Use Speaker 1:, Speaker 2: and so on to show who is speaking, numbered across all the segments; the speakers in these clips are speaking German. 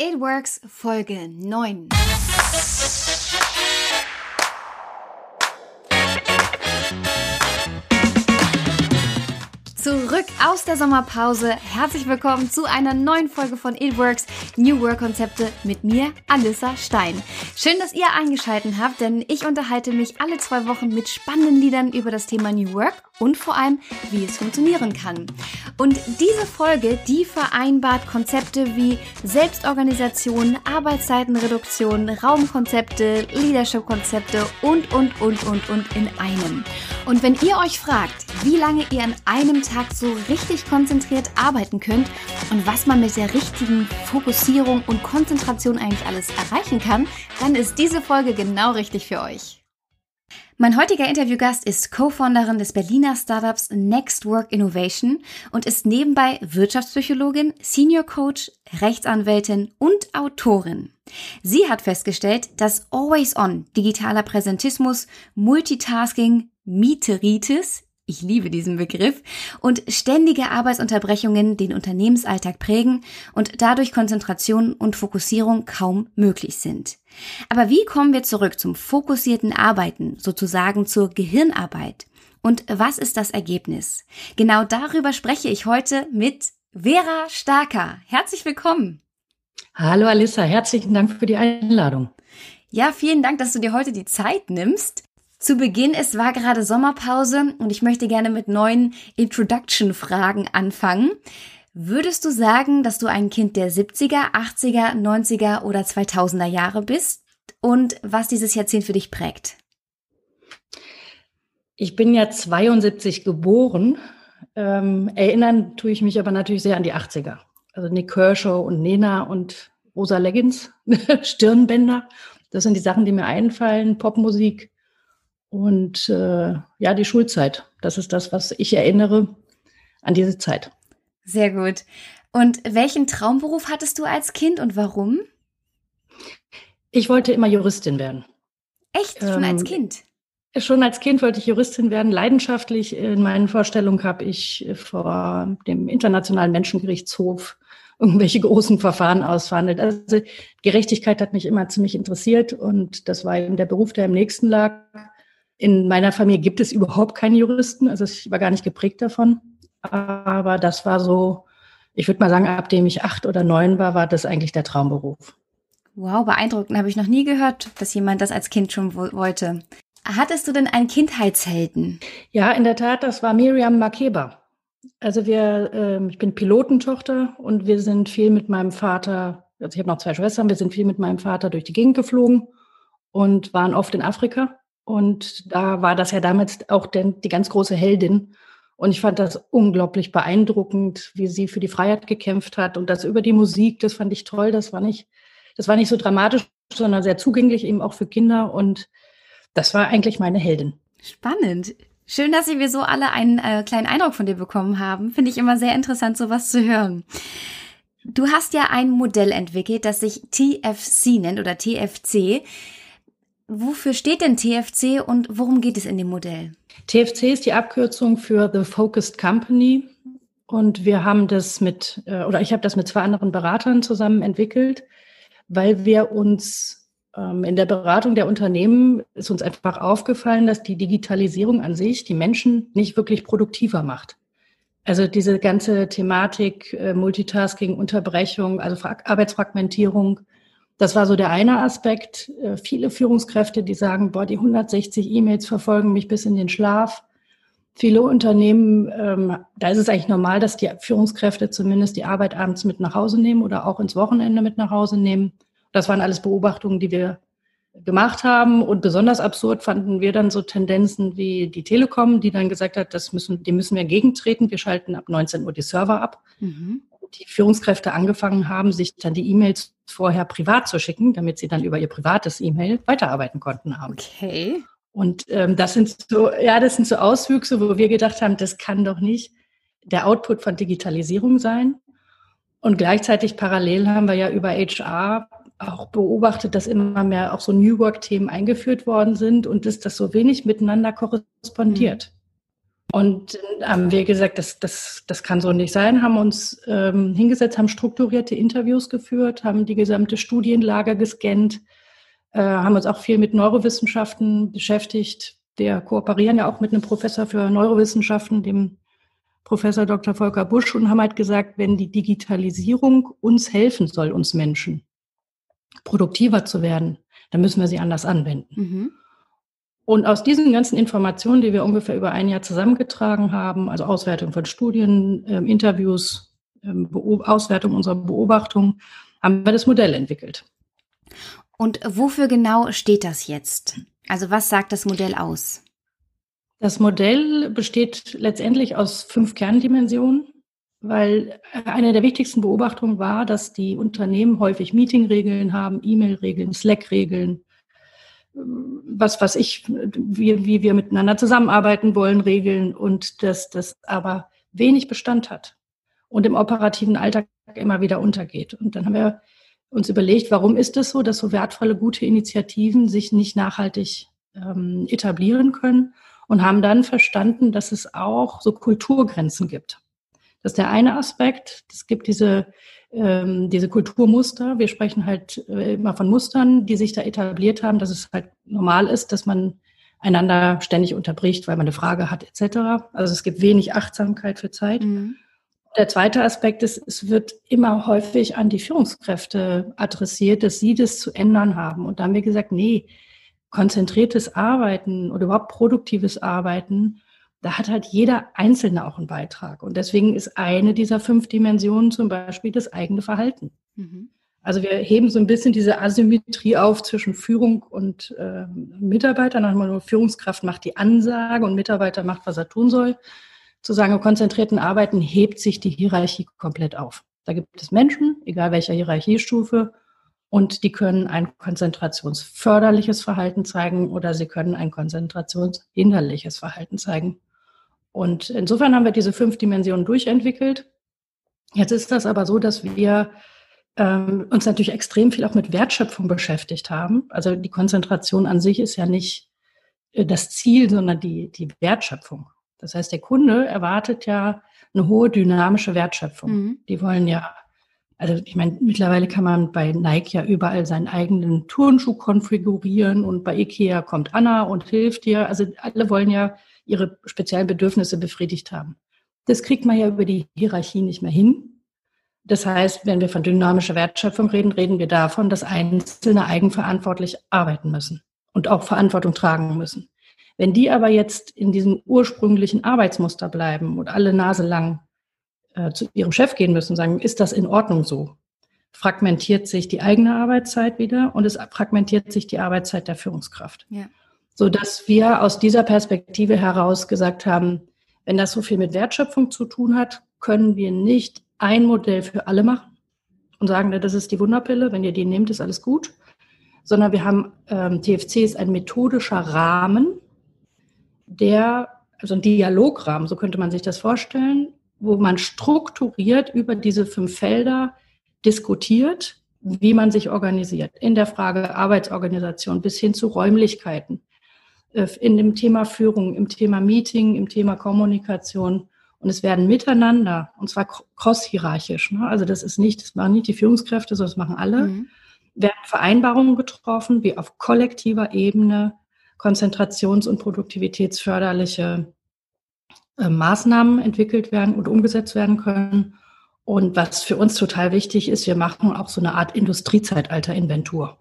Speaker 1: It Works Folge 9. Zurück aus der Sommerpause. Herzlich willkommen zu einer neuen Folge von It Works New Work Konzepte mit mir, Alissa Stein. Schön, dass ihr eingeschaltet habt, denn ich unterhalte mich alle zwei Wochen mit spannenden Liedern über das Thema New Work und vor allem, wie es funktionieren kann. Und diese Folge, die vereinbart Konzepte wie Selbstorganisation, Arbeitszeitenreduktion, Raumkonzepte, Leadership-Konzepte und, und, und, und, und in einem. Und wenn ihr euch fragt, wie lange ihr an einem Tag so richtig konzentriert arbeiten könnt und was man mit der richtigen Fokussierung und Konzentration eigentlich alles erreichen kann, dann ist diese Folge genau richtig für euch. Mein heutiger Interviewgast ist Co-Founderin des Berliner Startups Next Work Innovation und ist nebenbei Wirtschaftspsychologin, Senior Coach, Rechtsanwältin und Autorin. Sie hat festgestellt, dass Always On, digitaler Präsentismus, Multitasking, Mieteritis, ich liebe diesen Begriff, und ständige Arbeitsunterbrechungen den Unternehmensalltag prägen und dadurch Konzentration und Fokussierung kaum möglich sind. Aber wie kommen wir zurück zum fokussierten Arbeiten, sozusagen zur Gehirnarbeit? Und was ist das Ergebnis? Genau darüber spreche ich heute mit Vera Starker. Herzlich willkommen.
Speaker 2: Hallo Alissa, herzlichen Dank für die Einladung.
Speaker 1: Ja, vielen Dank, dass du dir heute die Zeit nimmst. Zu Beginn, es war gerade Sommerpause und ich möchte gerne mit neuen Introduction-Fragen anfangen. Würdest du sagen, dass du ein Kind der 70er, 80er, 90er oder 2000er Jahre bist und was dieses Jahrzehnt für dich prägt?
Speaker 2: Ich bin ja 72 geboren. Ähm, erinnern tue ich mich aber natürlich sehr an die 80er. Also Nick Kershaw und Nena und Rosa Leggins, Stirnbänder. Das sind die Sachen, die mir einfallen. Popmusik, und äh, ja, die Schulzeit. Das ist das, was ich erinnere an diese Zeit.
Speaker 1: Sehr gut. Und welchen Traumberuf hattest du als Kind und warum?
Speaker 2: Ich wollte immer Juristin werden.
Speaker 1: Echt? Schon ähm, als Kind?
Speaker 2: Schon als Kind wollte ich Juristin werden. Leidenschaftlich in meinen Vorstellungen habe ich vor dem Internationalen Menschengerichtshof irgendwelche großen Verfahren ausverhandelt. Also Gerechtigkeit hat mich immer ziemlich interessiert und das war eben der Beruf, der im nächsten lag. In meiner Familie gibt es überhaupt keine Juristen, also ich war gar nicht geprägt davon. Aber das war so, ich würde mal sagen, ab dem ich acht oder neun war, war das eigentlich der Traumberuf.
Speaker 1: Wow, beeindruckend. Habe ich noch nie gehört, dass jemand das als Kind schon wollte. Hattest du denn einen Kindheitshelden?
Speaker 2: Ja, in der Tat, das war Miriam Makeba. Also wir, äh, ich bin Pilotentochter und wir sind viel mit meinem Vater, also ich habe noch zwei Schwestern, wir sind viel mit meinem Vater durch die Gegend geflogen und waren oft in Afrika. Und da war das ja damals auch denn die ganz große Heldin. Und ich fand das unglaublich beeindruckend, wie sie für die Freiheit gekämpft hat und das über die Musik. Das fand ich toll. Das war nicht, das war nicht so dramatisch, sondern sehr zugänglich eben auch für Kinder. Und das war eigentlich meine Heldin.
Speaker 1: Spannend. Schön, dass wir so alle einen äh, kleinen Eindruck von dir bekommen haben. Finde ich immer sehr interessant, sowas zu hören. Du hast ja ein Modell entwickelt, das sich TFC nennt oder TFC. Wofür steht denn TFC und worum geht es in dem Modell?
Speaker 2: TFC ist die Abkürzung für The Focused Company. Und wir haben das mit, äh, oder ich habe das mit zwei anderen Beratern zusammen entwickelt, weil wir uns ähm, in der Beratung der Unternehmen ist uns einfach aufgefallen, dass die Digitalisierung an sich die Menschen nicht wirklich produktiver macht. Also diese ganze Thematik äh, Multitasking, Unterbrechung, also Arbeitsfragmentierung, das war so der eine Aspekt. Äh, viele Führungskräfte, die sagen, boah, die 160 E-Mails verfolgen mich bis in den Schlaf. Viele Unternehmen, ähm, da ist es eigentlich normal, dass die Führungskräfte zumindest die Arbeit abends mit nach Hause nehmen oder auch ins Wochenende mit nach Hause nehmen. Das waren alles Beobachtungen, die wir gemacht haben. Und besonders absurd fanden wir dann so Tendenzen wie die Telekom, die dann gesagt hat, das müssen, die müssen wir gegentreten. Wir schalten ab 19 Uhr die Server ab. Mhm die Führungskräfte angefangen haben, sich dann die E-Mails vorher privat zu schicken, damit sie dann über ihr privates E-Mail weiterarbeiten konnten haben.
Speaker 1: Okay.
Speaker 2: Und ähm, das sind so, ja, das sind so Auswüchse, wo wir gedacht haben, das kann doch nicht der Output von Digitalisierung sein. Und gleichzeitig parallel haben wir ja über HR auch beobachtet, dass immer mehr auch so New Work-Themen eingeführt worden sind und dass das so wenig miteinander korrespondiert. Und haben wir gesagt, das, das, das kann so nicht sein, haben uns ähm, hingesetzt, haben strukturierte Interviews geführt, haben die gesamte Studienlage gescannt, äh, haben uns auch viel mit Neurowissenschaften beschäftigt. Wir kooperieren ja auch mit einem Professor für Neurowissenschaften, dem Professor Dr. Volker Busch, und haben halt gesagt, wenn die Digitalisierung uns helfen soll, uns Menschen, produktiver zu werden, dann müssen wir sie anders anwenden. Mhm. Und aus diesen ganzen Informationen, die wir ungefähr über ein Jahr zusammengetragen haben, also Auswertung von Studien, ähm, Interviews, ähm, Auswertung unserer Beobachtungen, haben wir das Modell entwickelt.
Speaker 1: Und wofür genau steht das jetzt? Also was sagt das Modell aus?
Speaker 2: Das Modell besteht letztendlich aus fünf Kerndimensionen, weil eine der wichtigsten Beobachtungen war, dass die Unternehmen häufig Meetingregeln haben, E-Mail-Regeln, Slack-Regeln, was was ich, wie, wie wir miteinander zusammenarbeiten wollen, Regeln und dass das aber wenig Bestand hat und im operativen Alltag immer wieder untergeht. Und dann haben wir uns überlegt, warum ist es das so, dass so wertvolle, gute Initiativen sich nicht nachhaltig ähm, etablieren können und haben dann verstanden, dass es auch so Kulturgrenzen gibt. Das ist der eine Aspekt. Es gibt diese ähm, diese Kulturmuster. Wir sprechen halt äh, immer von Mustern, die sich da etabliert haben, dass es halt normal ist, dass man einander ständig unterbricht, weil man eine Frage hat etc. Also es gibt wenig Achtsamkeit für Zeit. Mhm. Der zweite Aspekt ist, es wird immer häufig an die Führungskräfte adressiert, dass sie das zu ändern haben. Und da haben wir gesagt, nee, konzentriertes Arbeiten oder überhaupt produktives Arbeiten da hat halt jeder Einzelne auch einen Beitrag. Und deswegen ist eine dieser fünf Dimensionen zum Beispiel das eigene Verhalten. Mhm. Also wir heben so ein bisschen diese Asymmetrie auf zwischen Führung und äh, Mitarbeiter. Manchmal nur Führungskraft macht die Ansage und Mitarbeiter macht, was er tun soll. Zu sagen, konzentrierten Arbeiten hebt sich die Hierarchie komplett auf. Da gibt es Menschen, egal welcher Hierarchiestufe, und die können ein konzentrationsförderliches Verhalten zeigen oder sie können ein konzentrationshinderliches Verhalten zeigen. Und insofern haben wir diese fünf Dimensionen durchentwickelt. Jetzt ist das aber so, dass wir ähm, uns natürlich extrem viel auch mit Wertschöpfung beschäftigt haben. Also die Konzentration an sich ist ja nicht äh, das Ziel, sondern die, die Wertschöpfung. Das heißt, der Kunde erwartet ja eine hohe dynamische Wertschöpfung. Mhm. Die wollen ja, also ich meine, mittlerweile kann man bei Nike ja überall seinen eigenen Turnschuh konfigurieren und bei Ikea kommt Anna und hilft dir. Also alle wollen ja ihre speziellen Bedürfnisse befriedigt haben. Das kriegt man ja über die Hierarchie nicht mehr hin. Das heißt, wenn wir von dynamischer Wertschöpfung reden, reden wir davon, dass Einzelne eigenverantwortlich arbeiten müssen und auch Verantwortung tragen müssen. Wenn die aber jetzt in diesem ursprünglichen Arbeitsmuster bleiben und alle Nase lang äh, zu ihrem Chef gehen müssen und sagen, ist das in Ordnung so? Fragmentiert sich die eigene Arbeitszeit wieder und es fragmentiert sich die Arbeitszeit der Führungskraft. Ja so dass wir aus dieser Perspektive heraus gesagt haben, wenn das so viel mit Wertschöpfung zu tun hat, können wir nicht ein Modell für alle machen und sagen, das ist die Wunderpille, wenn ihr die nehmt, ist alles gut, sondern wir haben, ähm, TFC ist ein methodischer Rahmen, der, also ein Dialograhmen, so könnte man sich das vorstellen, wo man strukturiert über diese fünf Felder diskutiert, wie man sich organisiert. In der Frage Arbeitsorganisation bis hin zu Räumlichkeiten, in dem Thema Führung, im Thema Meeting, im Thema Kommunikation. Und es werden miteinander, und zwar cross-hierarchisch, ne? also das ist nicht, das machen nicht die Führungskräfte, sondern das machen alle, mhm. werden Vereinbarungen getroffen, wie auf kollektiver Ebene konzentrations- und produktivitätsförderliche äh, Maßnahmen entwickelt werden und umgesetzt werden können. Und was für uns total wichtig ist, wir machen auch so eine Art Industriezeitalter-Inventur.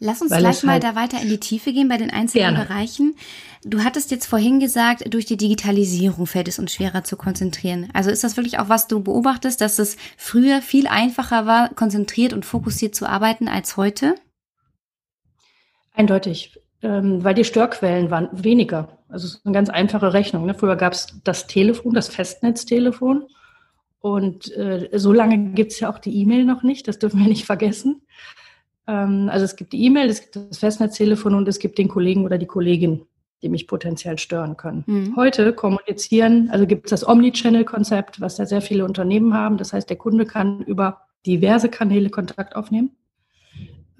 Speaker 1: Lass uns gleich mal halt da weiter in die Tiefe gehen bei den einzelnen gerne. Bereichen. Du hattest jetzt vorhin gesagt, durch die Digitalisierung fällt es uns schwerer zu konzentrieren. Also ist das wirklich auch, was du beobachtest, dass es früher viel einfacher war, konzentriert und fokussiert zu arbeiten als heute?
Speaker 2: Eindeutig, ähm, weil die Störquellen waren weniger. Also es ist eine ganz einfache Rechnung. Ne? Früher gab es das Telefon, das Festnetztelefon. Und äh, so lange gibt es ja auch die E-Mail noch nicht, das dürfen wir nicht vergessen. Ähm, also es gibt die E-Mail, es gibt das Festnetztelefon und es gibt den Kollegen oder die Kollegin, die mich potenziell stören können. Mhm. Heute kommunizieren, also gibt es das Omnichannel-Konzept, was ja sehr viele Unternehmen haben. Das heißt, der Kunde kann über diverse Kanäle Kontakt aufnehmen.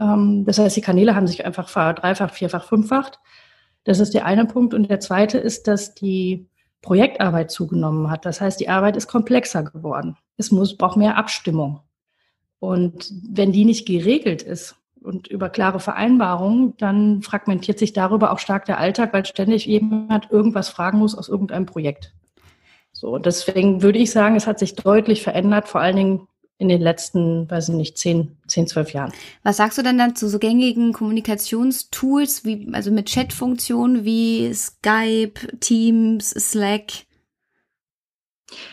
Speaker 2: Ähm, das heißt, die Kanäle haben sich einfach verdreifacht, vierfach, fünffacht. Das ist der eine Punkt. Und der zweite ist, dass die Projektarbeit zugenommen hat. Das heißt, die Arbeit ist komplexer geworden. Es muss, braucht mehr Abstimmung. Und wenn die nicht geregelt ist und über klare Vereinbarungen, dann fragmentiert sich darüber auch stark der Alltag, weil ständig jemand irgendwas fragen muss aus irgendeinem Projekt. So, deswegen würde ich sagen, es hat sich deutlich verändert, vor allen Dingen in den letzten, weiß ich nicht, zehn, zehn, zwölf Jahren.
Speaker 1: Was sagst du denn dann zu so gängigen Kommunikationstools, wie, also mit Chatfunktionen wie Skype, Teams, Slack?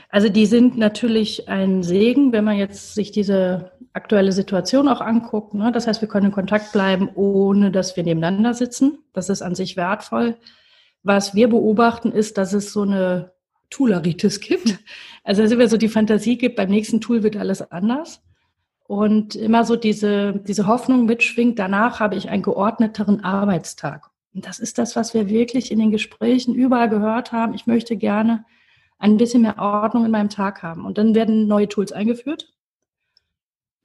Speaker 2: Also die sind natürlich ein Segen, wenn man jetzt sich diese aktuelle Situation auch anguckt. Ne? Das heißt, wir können in Kontakt bleiben, ohne dass wir nebeneinander sitzen. Das ist an sich wertvoll. Was wir beobachten, ist, dass es so eine Tooleritis gibt. Also dass immer so die Fantasie gibt, beim nächsten Tool wird alles anders. Und immer so diese, diese Hoffnung mitschwingt, danach habe ich einen geordneteren Arbeitstag. Und das ist das, was wir wirklich in den Gesprächen überall gehört haben. Ich möchte gerne ein bisschen mehr Ordnung in meinem Tag haben. Und dann werden neue Tools eingeführt.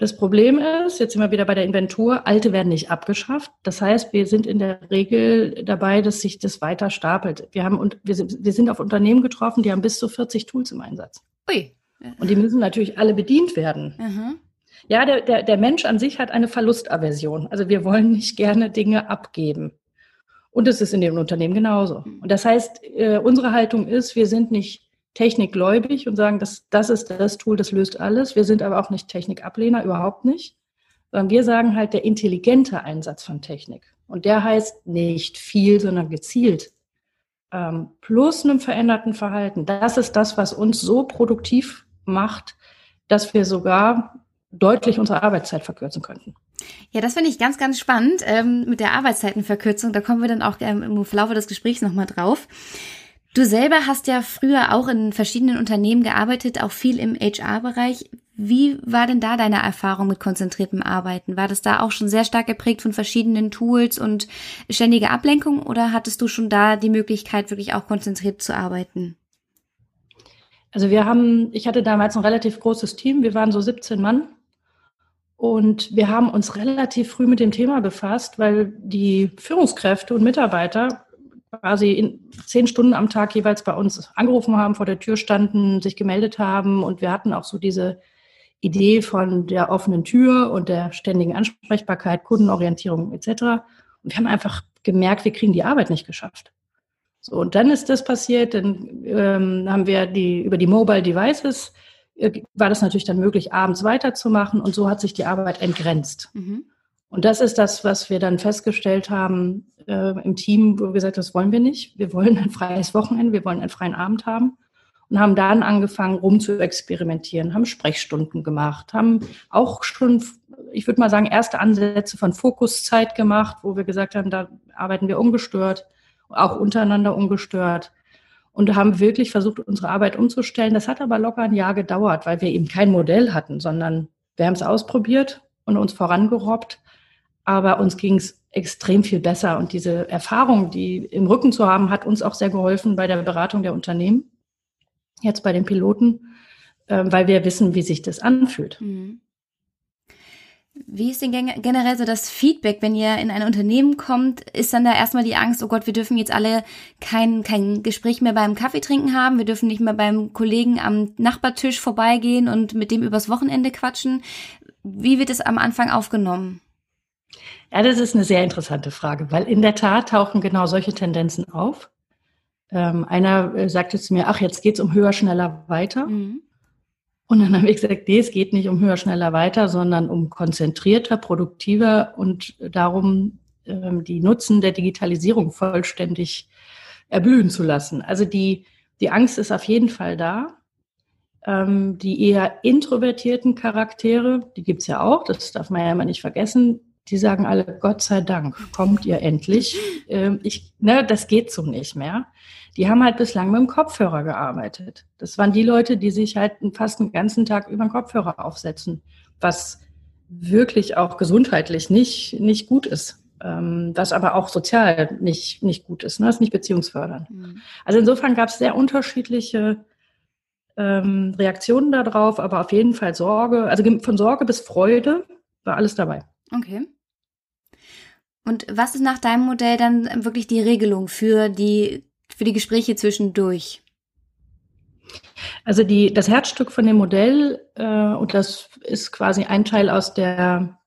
Speaker 2: Das Problem ist, jetzt sind wir wieder bei der Inventur, alte werden nicht abgeschafft. Das heißt, wir sind in der Regel dabei, dass sich das weiter stapelt. Wir, haben, und wir, sind, wir sind auf Unternehmen getroffen, die haben bis zu 40 Tools im Einsatz. Ui. Und die müssen natürlich alle bedient werden. Mhm. Ja, der, der, der Mensch an sich hat eine Verlustaversion. Also wir wollen nicht gerne Dinge abgeben. Und es ist in den Unternehmen genauso. Und das heißt, äh, unsere Haltung ist, wir sind nicht technikgläubig und sagen, das, das ist das Tool, das löst alles. Wir sind aber auch nicht Technikablehner, überhaupt nicht. Sondern wir sagen halt der intelligente Einsatz von Technik. Und der heißt nicht viel, sondern gezielt. Ähm, plus einem veränderten Verhalten. Das ist das, was uns so produktiv macht, dass wir sogar deutlich unsere Arbeitszeit verkürzen könnten.
Speaker 1: Ja, das finde ich ganz, ganz spannend ähm, mit der Arbeitszeitenverkürzung. Da kommen wir dann auch ähm, im Laufe des Gesprächs nochmal drauf. Du selber hast ja früher auch in verschiedenen Unternehmen gearbeitet, auch viel im HR-Bereich. Wie war denn da deine Erfahrung mit konzentriertem Arbeiten? War das da auch schon sehr stark geprägt von verschiedenen Tools und ständige Ablenkung oder hattest du schon da die Möglichkeit, wirklich auch konzentriert zu arbeiten?
Speaker 2: Also wir haben, ich hatte damals ein relativ großes Team, wir waren so 17 Mann und wir haben uns relativ früh mit dem Thema befasst, weil die Führungskräfte und Mitarbeiter quasi in zehn Stunden am Tag jeweils bei uns angerufen haben, vor der Tür standen, sich gemeldet haben und wir hatten auch so diese Idee von der offenen Tür und der ständigen Ansprechbarkeit, Kundenorientierung etc. Und wir haben einfach gemerkt, wir kriegen die Arbeit nicht geschafft. So, und dann ist das passiert, dann ähm, haben wir die über die Mobile Devices äh, war das natürlich dann möglich, abends weiterzumachen und so hat sich die Arbeit entgrenzt. Mhm. Und das ist das, was wir dann festgestellt haben äh, im Team, wo wir gesagt haben, das wollen wir nicht. Wir wollen ein freies Wochenende, wir wollen einen freien Abend haben. Und haben dann angefangen, rum zu experimentieren, haben Sprechstunden gemacht, haben auch schon, ich würde mal sagen, erste Ansätze von Fokuszeit gemacht, wo wir gesagt haben, da arbeiten wir ungestört, auch untereinander ungestört. Und haben wirklich versucht, unsere Arbeit umzustellen. Das hat aber locker ein Jahr gedauert, weil wir eben kein Modell hatten, sondern wir haben es ausprobiert und uns vorangerobbt aber uns ging es extrem viel besser. Und diese Erfahrung, die im Rücken zu haben, hat uns auch sehr geholfen bei der Beratung der Unternehmen, jetzt bei den Piloten, äh, weil wir wissen, wie sich das anfühlt. Mhm.
Speaker 1: Wie ist denn generell so das Feedback, wenn ihr in ein Unternehmen kommt? Ist dann da erstmal die Angst, oh Gott, wir dürfen jetzt alle kein, kein Gespräch mehr beim Kaffee trinken haben, wir dürfen nicht mehr beim Kollegen am Nachbartisch vorbeigehen und mit dem übers Wochenende quatschen? Wie wird es am Anfang aufgenommen?
Speaker 2: Ja, das ist eine sehr interessante Frage, weil in der Tat tauchen genau solche Tendenzen auf. Ähm, einer äh, sagte zu mir, ach, jetzt geht's um höher, schneller, weiter. Mhm. Und dann habe ich gesagt, nee, es geht nicht um höher, schneller, weiter, sondern um konzentrierter, produktiver und darum, ähm, die Nutzen der Digitalisierung vollständig erblühen zu lassen. Also die, die Angst ist auf jeden Fall da. Ähm, die eher introvertierten Charaktere, die gibt's ja auch, das darf man ja immer nicht vergessen, die sagen alle, Gott sei Dank, kommt ihr endlich. Ähm, ich, ne, das geht so nicht mehr. Die haben halt bislang mit dem Kopfhörer gearbeitet. Das waren die Leute, die sich halt fast den ganzen Tag über den Kopfhörer aufsetzen, was wirklich auch gesundheitlich nicht, nicht gut ist. Ähm, was aber auch sozial nicht, nicht gut ist, ne? das ist nicht beziehungsfördernd. Mhm. Also insofern gab es sehr unterschiedliche ähm, Reaktionen darauf, aber auf jeden Fall Sorge, also von Sorge bis Freude war alles dabei.
Speaker 1: Okay. Und was ist nach deinem Modell dann wirklich die Regelung für die, für die Gespräche zwischendurch?
Speaker 2: Also die, das Herzstück von dem Modell, äh, und das ist quasi ein Teil aus, der,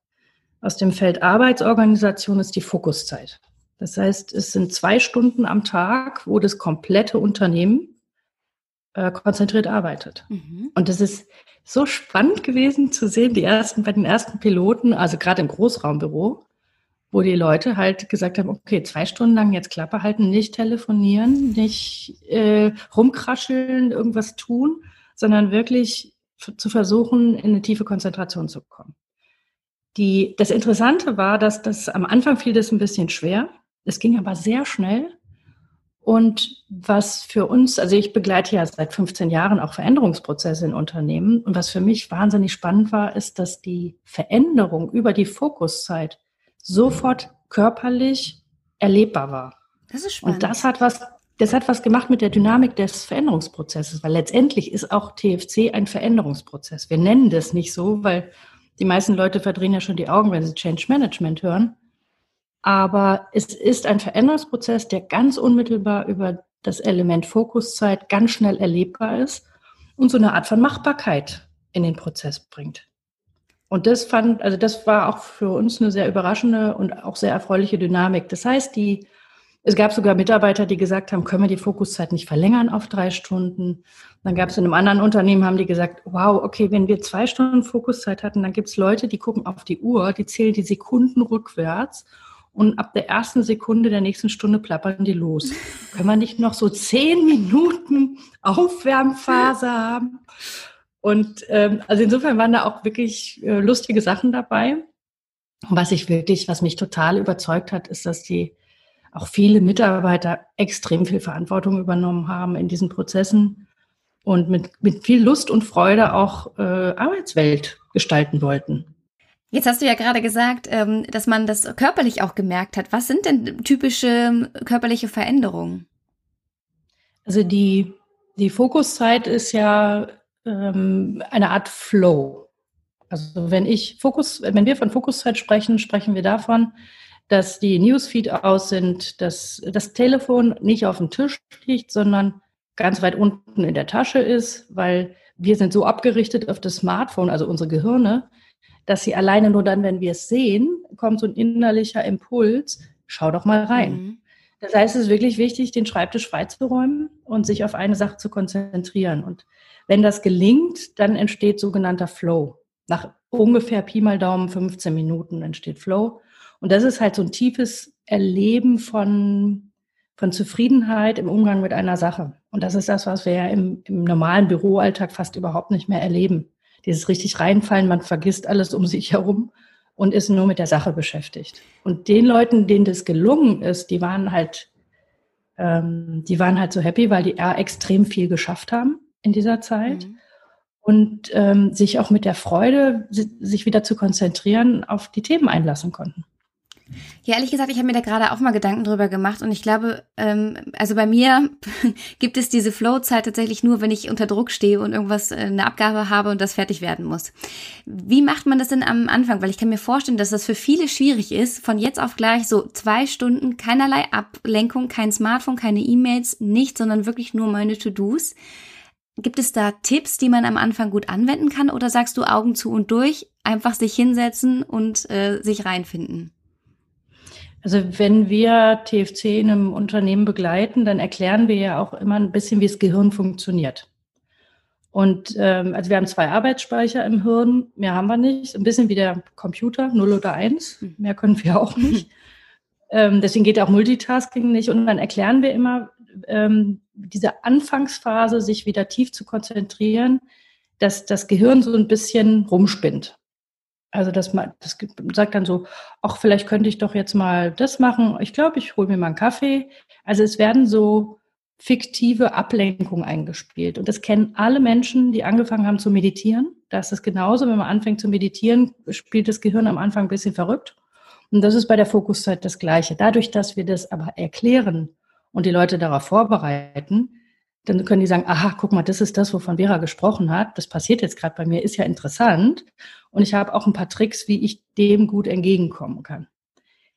Speaker 2: aus dem Feld Arbeitsorganisation, ist die Fokuszeit. Das heißt, es sind zwei Stunden am Tag, wo das komplette Unternehmen äh, konzentriert arbeitet. Mhm. Und das ist so spannend gewesen zu sehen, die ersten, bei den ersten Piloten, also gerade im Großraumbüro, wo die Leute halt gesagt haben, okay, zwei Stunden lang jetzt Klappe halten, nicht telefonieren, nicht äh, rumkrascheln, irgendwas tun, sondern wirklich zu versuchen, in eine tiefe Konzentration zu kommen. Die, das Interessante war, dass das am Anfang fiel das ein bisschen schwer. Es ging aber sehr schnell. Und was für uns, also ich begleite ja seit 15 Jahren auch Veränderungsprozesse in Unternehmen. Und was für mich wahnsinnig spannend war, ist, dass die Veränderung über die Fokuszeit sofort körperlich erlebbar war. Das ist spannend. Und das hat was, das hat was gemacht mit der Dynamik des Veränderungsprozesses, weil letztendlich ist auch TFC ein Veränderungsprozess. Wir nennen das nicht so, weil die meisten Leute verdrehen ja schon die Augen, wenn sie Change Management hören. Aber es ist ein Veränderungsprozess, der ganz unmittelbar über das Element Fokuszeit ganz schnell erlebbar ist und so eine Art von Machbarkeit in den Prozess bringt. Und das fand, also das war auch für uns eine sehr überraschende und auch sehr erfreuliche Dynamik. Das heißt, die, es gab sogar Mitarbeiter, die gesagt haben, können wir die Fokuszeit nicht verlängern auf drei Stunden? Dann gab es in einem anderen Unternehmen, haben die gesagt, wow, okay, wenn wir zwei Stunden Fokuszeit hatten, dann gibt es Leute, die gucken auf die Uhr, die zählen die Sekunden rückwärts und ab der ersten Sekunde der nächsten Stunde plappern die los. Können wir nicht noch so zehn Minuten Aufwärmphase haben? Und ähm, also insofern waren da auch wirklich äh, lustige Sachen dabei. was ich wirklich, was mich total überzeugt hat, ist, dass die auch viele Mitarbeiter extrem viel Verantwortung übernommen haben in diesen Prozessen und mit, mit viel Lust und Freude auch äh, Arbeitswelt gestalten wollten.
Speaker 1: Jetzt hast du ja gerade gesagt, ähm, dass man das körperlich auch gemerkt hat. Was sind denn typische ähm, körperliche Veränderungen?
Speaker 2: Also die, die Fokuszeit ist ja ähm, eine Art Flow. Also wenn ich Fokus, wenn wir von Fokuszeit sprechen, sprechen wir davon, dass die Newsfeed aus sind, dass das Telefon nicht auf dem Tisch liegt, sondern ganz weit unten in der Tasche ist, weil wir sind so abgerichtet auf das Smartphone, also unsere Gehirne, dass sie alleine nur dann, wenn wir es sehen, kommt so ein innerlicher Impuls, schau doch mal rein. Mhm. Das heißt, es ist wirklich wichtig, den Schreibtisch freizuräumen und sich auf eine Sache zu konzentrieren. Und wenn das gelingt, dann entsteht sogenannter Flow. Nach ungefähr Pi mal Daumen 15 Minuten entsteht Flow. Und das ist halt so ein tiefes Erleben von, von Zufriedenheit im Umgang mit einer Sache. Und das ist das, was wir ja im, im normalen Büroalltag fast überhaupt nicht mehr erleben. Dieses richtig reinfallen, man vergisst alles um sich herum und ist nur mit der Sache beschäftigt. Und den Leuten, denen das gelungen ist, die waren halt, ähm, die waren halt so happy, weil die extrem viel geschafft haben in dieser Zeit mhm. und ähm, sich auch mit der Freude, sich wieder zu konzentrieren, auf die Themen einlassen konnten.
Speaker 1: Ja, ehrlich gesagt, ich habe mir da gerade auch mal Gedanken drüber gemacht und ich glaube, ähm, also bei mir gibt es diese Flow-Zeit tatsächlich nur, wenn ich unter Druck stehe und irgendwas, äh, eine Abgabe habe und das fertig werden muss. Wie macht man das denn am Anfang? Weil ich kann mir vorstellen, dass das für viele schwierig ist, von jetzt auf gleich so zwei Stunden keinerlei Ablenkung, kein Smartphone, keine E-Mails, nicht, sondern wirklich nur meine To-Dos. Gibt es da Tipps, die man am Anfang gut anwenden kann oder sagst du Augen zu und durch, einfach sich hinsetzen und äh, sich reinfinden?
Speaker 2: Also wenn wir TFC in einem Unternehmen begleiten, dann erklären wir ja auch immer ein bisschen, wie das Gehirn funktioniert. Und ähm, also wir haben zwei Arbeitsspeicher im Hirn, mehr haben wir nicht. Ein bisschen wie der Computer, 0 oder 1, mhm. mehr können wir auch nicht. ähm, deswegen geht auch Multitasking nicht. Und dann erklären wir immer, ähm, diese Anfangsphase, sich wieder tief zu konzentrieren, dass das Gehirn so ein bisschen rumspinnt. Also dass man das sagt dann so, ach, vielleicht könnte ich doch jetzt mal das machen. Ich glaube, ich hole mir mal einen Kaffee. Also es werden so fiktive Ablenkungen eingespielt. Und das kennen alle Menschen, die angefangen haben zu meditieren. Da ist es genauso, wenn man anfängt zu meditieren, spielt das Gehirn am Anfang ein bisschen verrückt. Und das ist bei der Fokuszeit das Gleiche. Dadurch, dass wir das aber erklären und die Leute darauf vorbereiten, dann können die sagen, aha, guck mal, das ist das, wovon Vera gesprochen hat. Das passiert jetzt gerade bei mir, ist ja interessant. Und ich habe auch ein paar Tricks, wie ich dem gut entgegenkommen kann.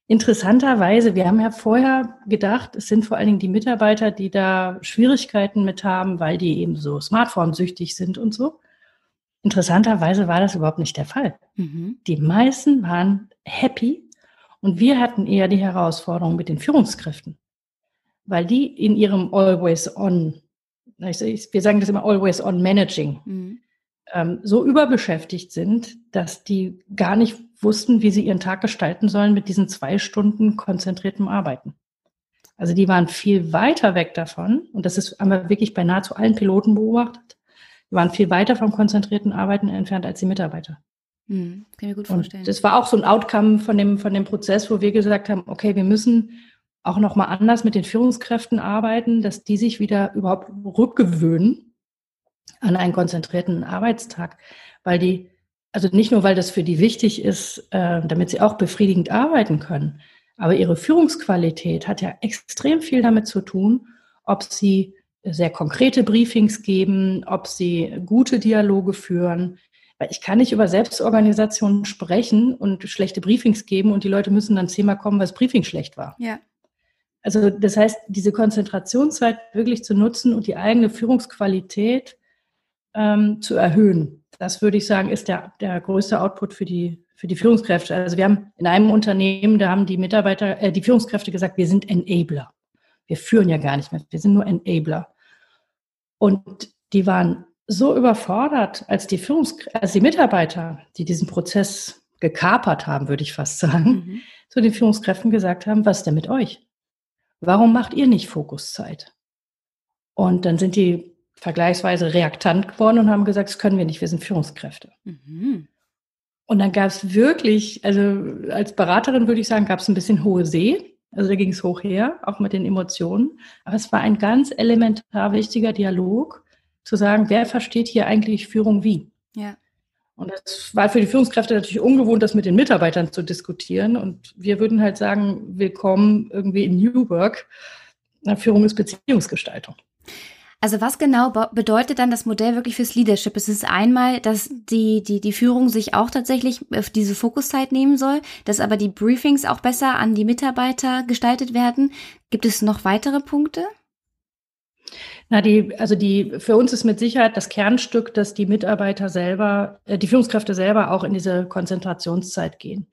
Speaker 2: Interessanterweise, wir haben ja vorher gedacht, es sind vor allen Dingen die Mitarbeiter, die da Schwierigkeiten mit haben, weil die eben so Smartphone-süchtig sind und so. Interessanterweise war das überhaupt nicht der Fall. Mhm. Die meisten waren happy und wir hatten eher die Herausforderung mit den Führungskräften, weil die in ihrem Always On, wir sagen das immer Always On Managing, mhm. ähm, so überbeschäftigt sind, dass die gar nicht wussten, wie sie ihren Tag gestalten sollen mit diesen zwei Stunden konzentriertem Arbeiten. Also die waren viel weiter weg davon, und das ist einmal wirklich bei nahezu allen Piloten beobachtet, die waren viel weiter vom konzentrierten Arbeiten entfernt als die Mitarbeiter. Hm, kann ich mir gut vorstellen. Und das war auch so ein Outcome von dem, von dem Prozess, wo wir gesagt haben, okay, wir müssen auch nochmal anders mit den Führungskräften arbeiten, dass die sich wieder überhaupt rückgewöhnen an einen konzentrierten Arbeitstag, weil die also nicht nur, weil das für die wichtig ist, äh, damit sie auch befriedigend arbeiten können, aber ihre Führungsqualität hat ja extrem viel damit zu tun, ob sie sehr konkrete Briefings geben, ob sie gute Dialoge führen. Weil ich kann nicht über Selbstorganisation sprechen und schlechte Briefings geben und die Leute müssen dann zehnmal kommen, weil das Briefing schlecht war. Ja. Also das heißt, diese Konzentrationszeit wirklich zu nutzen und die eigene Führungsqualität ähm, zu erhöhen. Das würde ich sagen, ist der, der größte Output für die, für die Führungskräfte. Also wir haben in einem Unternehmen, da haben die Mitarbeiter, äh, die Führungskräfte gesagt, wir sind Enabler. Wir führen ja gar nicht mehr, wir sind nur Enabler. Und die waren so überfordert, als die Führungskräfte, als die Mitarbeiter, die diesen Prozess gekapert haben, würde ich fast sagen, mhm. zu den Führungskräften gesagt haben, was ist denn mit euch? Warum macht ihr nicht Fokuszeit? Und dann sind die vergleichsweise reaktant geworden und haben gesagt, das können wir nicht, wir sind Führungskräfte. Mhm. Und dann gab es wirklich, also als Beraterin würde ich sagen, gab es ein bisschen hohe See. Also da ging es hoch her, auch mit den Emotionen. Aber es war ein ganz elementar wichtiger Dialog, zu sagen, wer versteht hier eigentlich Führung wie? Ja. Und das war für die Führungskräfte natürlich ungewohnt, das mit den Mitarbeitern zu diskutieren. Und wir würden halt sagen, willkommen irgendwie in New Work. Führung ist Beziehungsgestaltung.
Speaker 1: Also was genau bedeutet dann das Modell wirklich fürs Leadership? Es ist einmal, dass die, die, die Führung sich auch tatsächlich auf diese Fokuszeit nehmen soll, dass aber die Briefings auch besser an die Mitarbeiter gestaltet werden. Gibt es noch weitere Punkte?
Speaker 2: Na, die, also die, für uns ist mit Sicherheit das Kernstück, dass die Mitarbeiter selber, äh, die Führungskräfte selber auch in diese Konzentrationszeit gehen.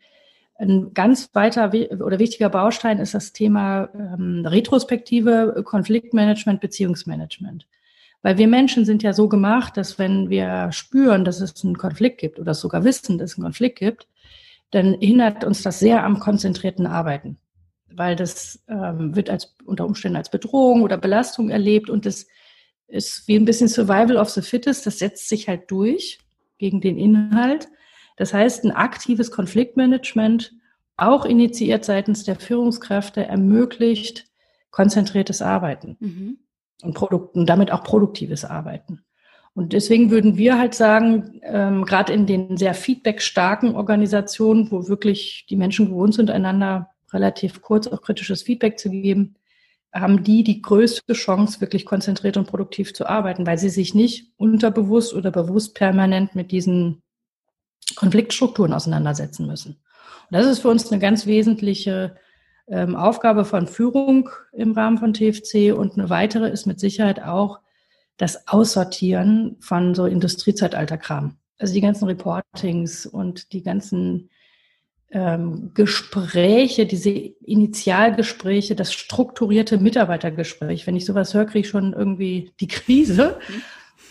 Speaker 2: Ein ganz weiter oder wichtiger Baustein ist das Thema ähm, Retrospektive, Konfliktmanagement, Beziehungsmanagement. Weil wir Menschen sind ja so gemacht, dass wenn wir spüren, dass es einen Konflikt gibt oder sogar wissen, dass es einen Konflikt gibt, dann hindert uns das sehr am konzentrierten Arbeiten. Weil das ähm, wird als unter Umständen als Bedrohung oder Belastung erlebt und das ist wie ein bisschen Survival of the Fittest, das setzt sich halt durch gegen den Inhalt. Das heißt, ein aktives Konfliktmanagement, auch initiiert seitens der Führungskräfte, ermöglicht konzentriertes Arbeiten mhm. und, Produkt, und damit auch produktives Arbeiten. Und deswegen würden wir halt sagen, ähm, gerade in den sehr feedbackstarken Organisationen, wo wirklich die Menschen gewohnt sind, einander relativ kurz auch kritisches Feedback zu geben, haben die die größte Chance, wirklich konzentriert und produktiv zu arbeiten, weil sie sich nicht unterbewusst oder bewusst permanent mit diesen Konfliktstrukturen auseinandersetzen müssen. Und das ist für uns eine ganz wesentliche ähm, Aufgabe von Führung im Rahmen von TFC und eine weitere ist mit Sicherheit auch das Aussortieren von so Industriezeitalterkram. Also die ganzen Reportings und die ganzen ähm, Gespräche, diese Initialgespräche, das strukturierte Mitarbeitergespräch. Wenn ich sowas höre, kriege ich schon irgendwie die Krise. Mhm.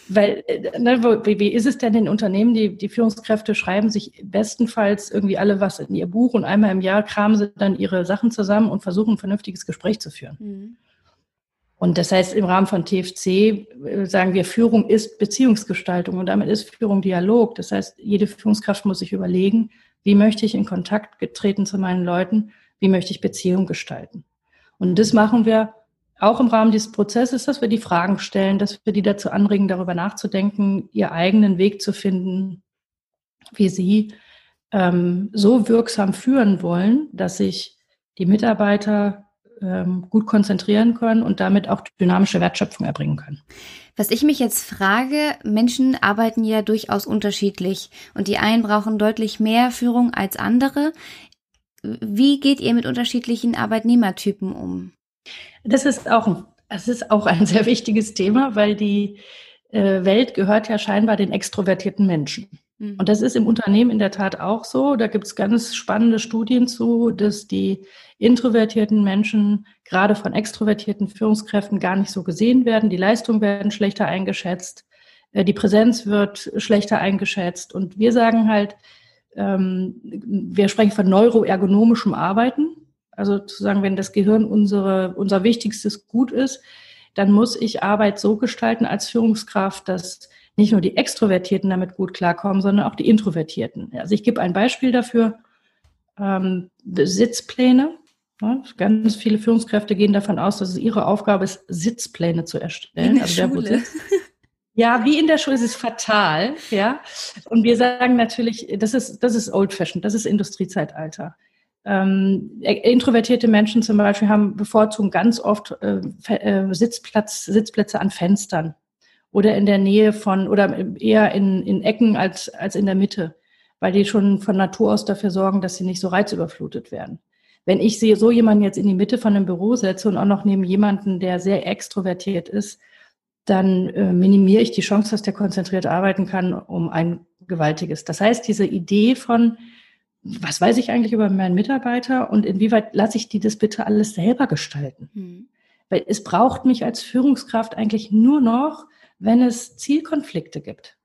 Speaker 2: Weil, äh, ne, wie, wie ist es denn in Unternehmen, die, die Führungskräfte schreiben sich bestenfalls irgendwie alle was in ihr Buch und einmal im Jahr kramen sie dann ihre Sachen zusammen und versuchen ein vernünftiges Gespräch zu führen. Mhm. Und das heißt, im Rahmen von TFC äh, sagen wir, Führung ist Beziehungsgestaltung und damit ist Führung Dialog. Das heißt, jede Führungskraft muss sich überlegen, wie möchte ich in Kontakt getreten zu meinen Leuten, wie möchte ich Beziehung gestalten. Und das machen wir auch im Rahmen dieses Prozesses, dass wir die Fragen stellen, dass wir die dazu anregen, darüber nachzudenken, ihr eigenen Weg zu finden, wie sie ähm, so wirksam führen wollen, dass sich die Mitarbeiter ähm, gut konzentrieren können und damit auch dynamische Wertschöpfung erbringen können.
Speaker 1: Was ich mich jetzt frage, Menschen arbeiten ja durchaus unterschiedlich und die einen brauchen deutlich mehr Führung als andere. wie geht ihr mit unterschiedlichen Arbeitnehmertypen um?
Speaker 2: Das ist auch das ist auch ein sehr wichtiges Thema, weil die äh, Welt gehört ja scheinbar den extrovertierten Menschen. Und das ist im Unternehmen in der Tat auch so. Da gibt es ganz spannende Studien zu, dass die introvertierten Menschen gerade von extrovertierten Führungskräften gar nicht so gesehen werden. Die Leistungen werden schlechter eingeschätzt, äh, die Präsenz wird schlechter eingeschätzt. Und wir sagen halt, ähm, wir sprechen von neuroergonomischem Arbeiten. Also zu sagen, wenn das Gehirn unsere, unser wichtigstes Gut ist, dann muss ich Arbeit so gestalten als Führungskraft, dass nicht nur die Extrovertierten damit gut klarkommen, sondern auch die Introvertierten. Also ich gebe ein Beispiel dafür. Ähm, Sitzpläne. Ja, ganz viele Führungskräfte gehen davon aus, dass es ihre Aufgabe ist, Sitzpläne zu erstellen.
Speaker 1: In der also Schule.
Speaker 2: Ja, wie in der Schule ist es fatal, ja. Und wir sagen natürlich, das ist, das ist old fashioned, das ist Industriezeitalter. Ähm, introvertierte Menschen zum Beispiel haben bevorzugen ganz oft äh, äh, Sitzplatz, Sitzplätze an Fenstern oder in der Nähe von oder eher in, in Ecken als, als in der Mitte, weil die schon von Natur aus dafür sorgen, dass sie nicht so reizüberflutet werden. Wenn ich sehe, so jemanden jetzt in die Mitte von einem Büro setze und auch noch neben jemanden, der sehr extrovertiert ist, dann äh, minimiere ich die Chance, dass der konzentriert arbeiten kann, um ein gewaltiges. Das heißt, diese Idee von, was weiß ich eigentlich über meinen Mitarbeiter und inwieweit lasse ich die das bitte alles selber gestalten? Mhm. Weil es braucht mich als Führungskraft eigentlich nur noch, wenn es Zielkonflikte gibt.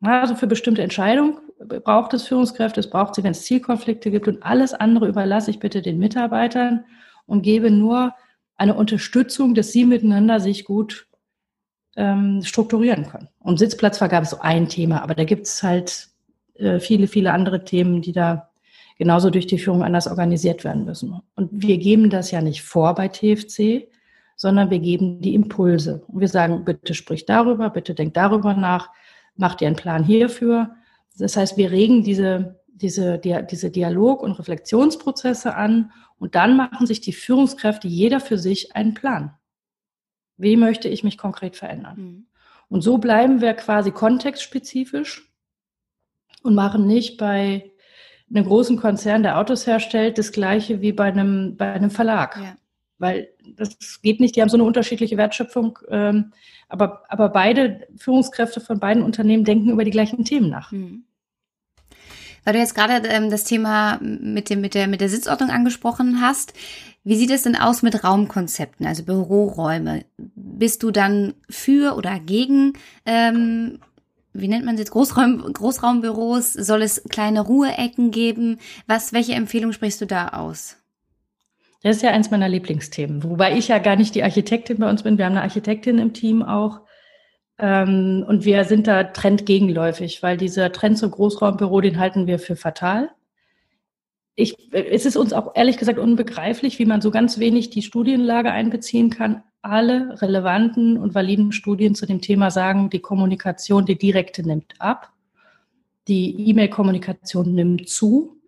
Speaker 2: Also für bestimmte Entscheidungen braucht es Führungskräfte, es braucht sie, wenn es Zielkonflikte gibt und alles andere überlasse ich bitte den Mitarbeitern und gebe nur eine Unterstützung, dass sie miteinander sich gut ähm, strukturieren können. Und Sitzplatzvergabe ist so ein Thema, aber da gibt es halt äh, viele, viele andere Themen, die da genauso durch die Führung anders organisiert werden müssen. Und wir geben das ja nicht vor bei TFC, sondern wir geben die Impulse. Und wir sagen, bitte sprich darüber, bitte denk darüber nach, mach dir einen Plan hierfür. Das heißt, wir regen diese, diese, diese Dialog- und Reflexionsprozesse an und dann machen sich die Führungskräfte jeder für sich einen Plan. Wie möchte ich mich konkret verändern? Mhm. Und so bleiben wir quasi kontextspezifisch und machen nicht bei einem großen Konzern, der Autos herstellt, das gleiche wie bei einem, bei einem Verlag. Ja. Weil das geht nicht, die haben so eine unterschiedliche Wertschöpfung, ähm, aber, aber beide Führungskräfte von beiden Unternehmen denken über die gleichen Themen nach. Mhm.
Speaker 1: Weil du jetzt gerade ähm, das Thema mit, dem, mit, der, mit der Sitzordnung angesprochen hast. Wie sieht es denn aus mit Raumkonzepten, also Büroräume? Bist du dann für oder gegen, ähm, wie nennt man es jetzt, Großraum, Großraumbüros? Soll es kleine Ruheecken geben? Was, welche Empfehlung sprichst du da aus?
Speaker 2: Das ist ja eins meiner Lieblingsthemen, wobei ich ja gar nicht die Architektin bei uns bin. Wir haben eine Architektin im Team auch. Ähm, und wir sind da trendgegenläufig, weil dieser Trend zum Großraumbüro, den halten wir für fatal. Ich, es ist uns auch ehrlich gesagt unbegreiflich, wie man so ganz wenig die Studienlage einbeziehen kann. Alle relevanten und validen Studien zu dem Thema sagen, die Kommunikation, die direkte nimmt ab. Die E-Mail-Kommunikation nimmt zu.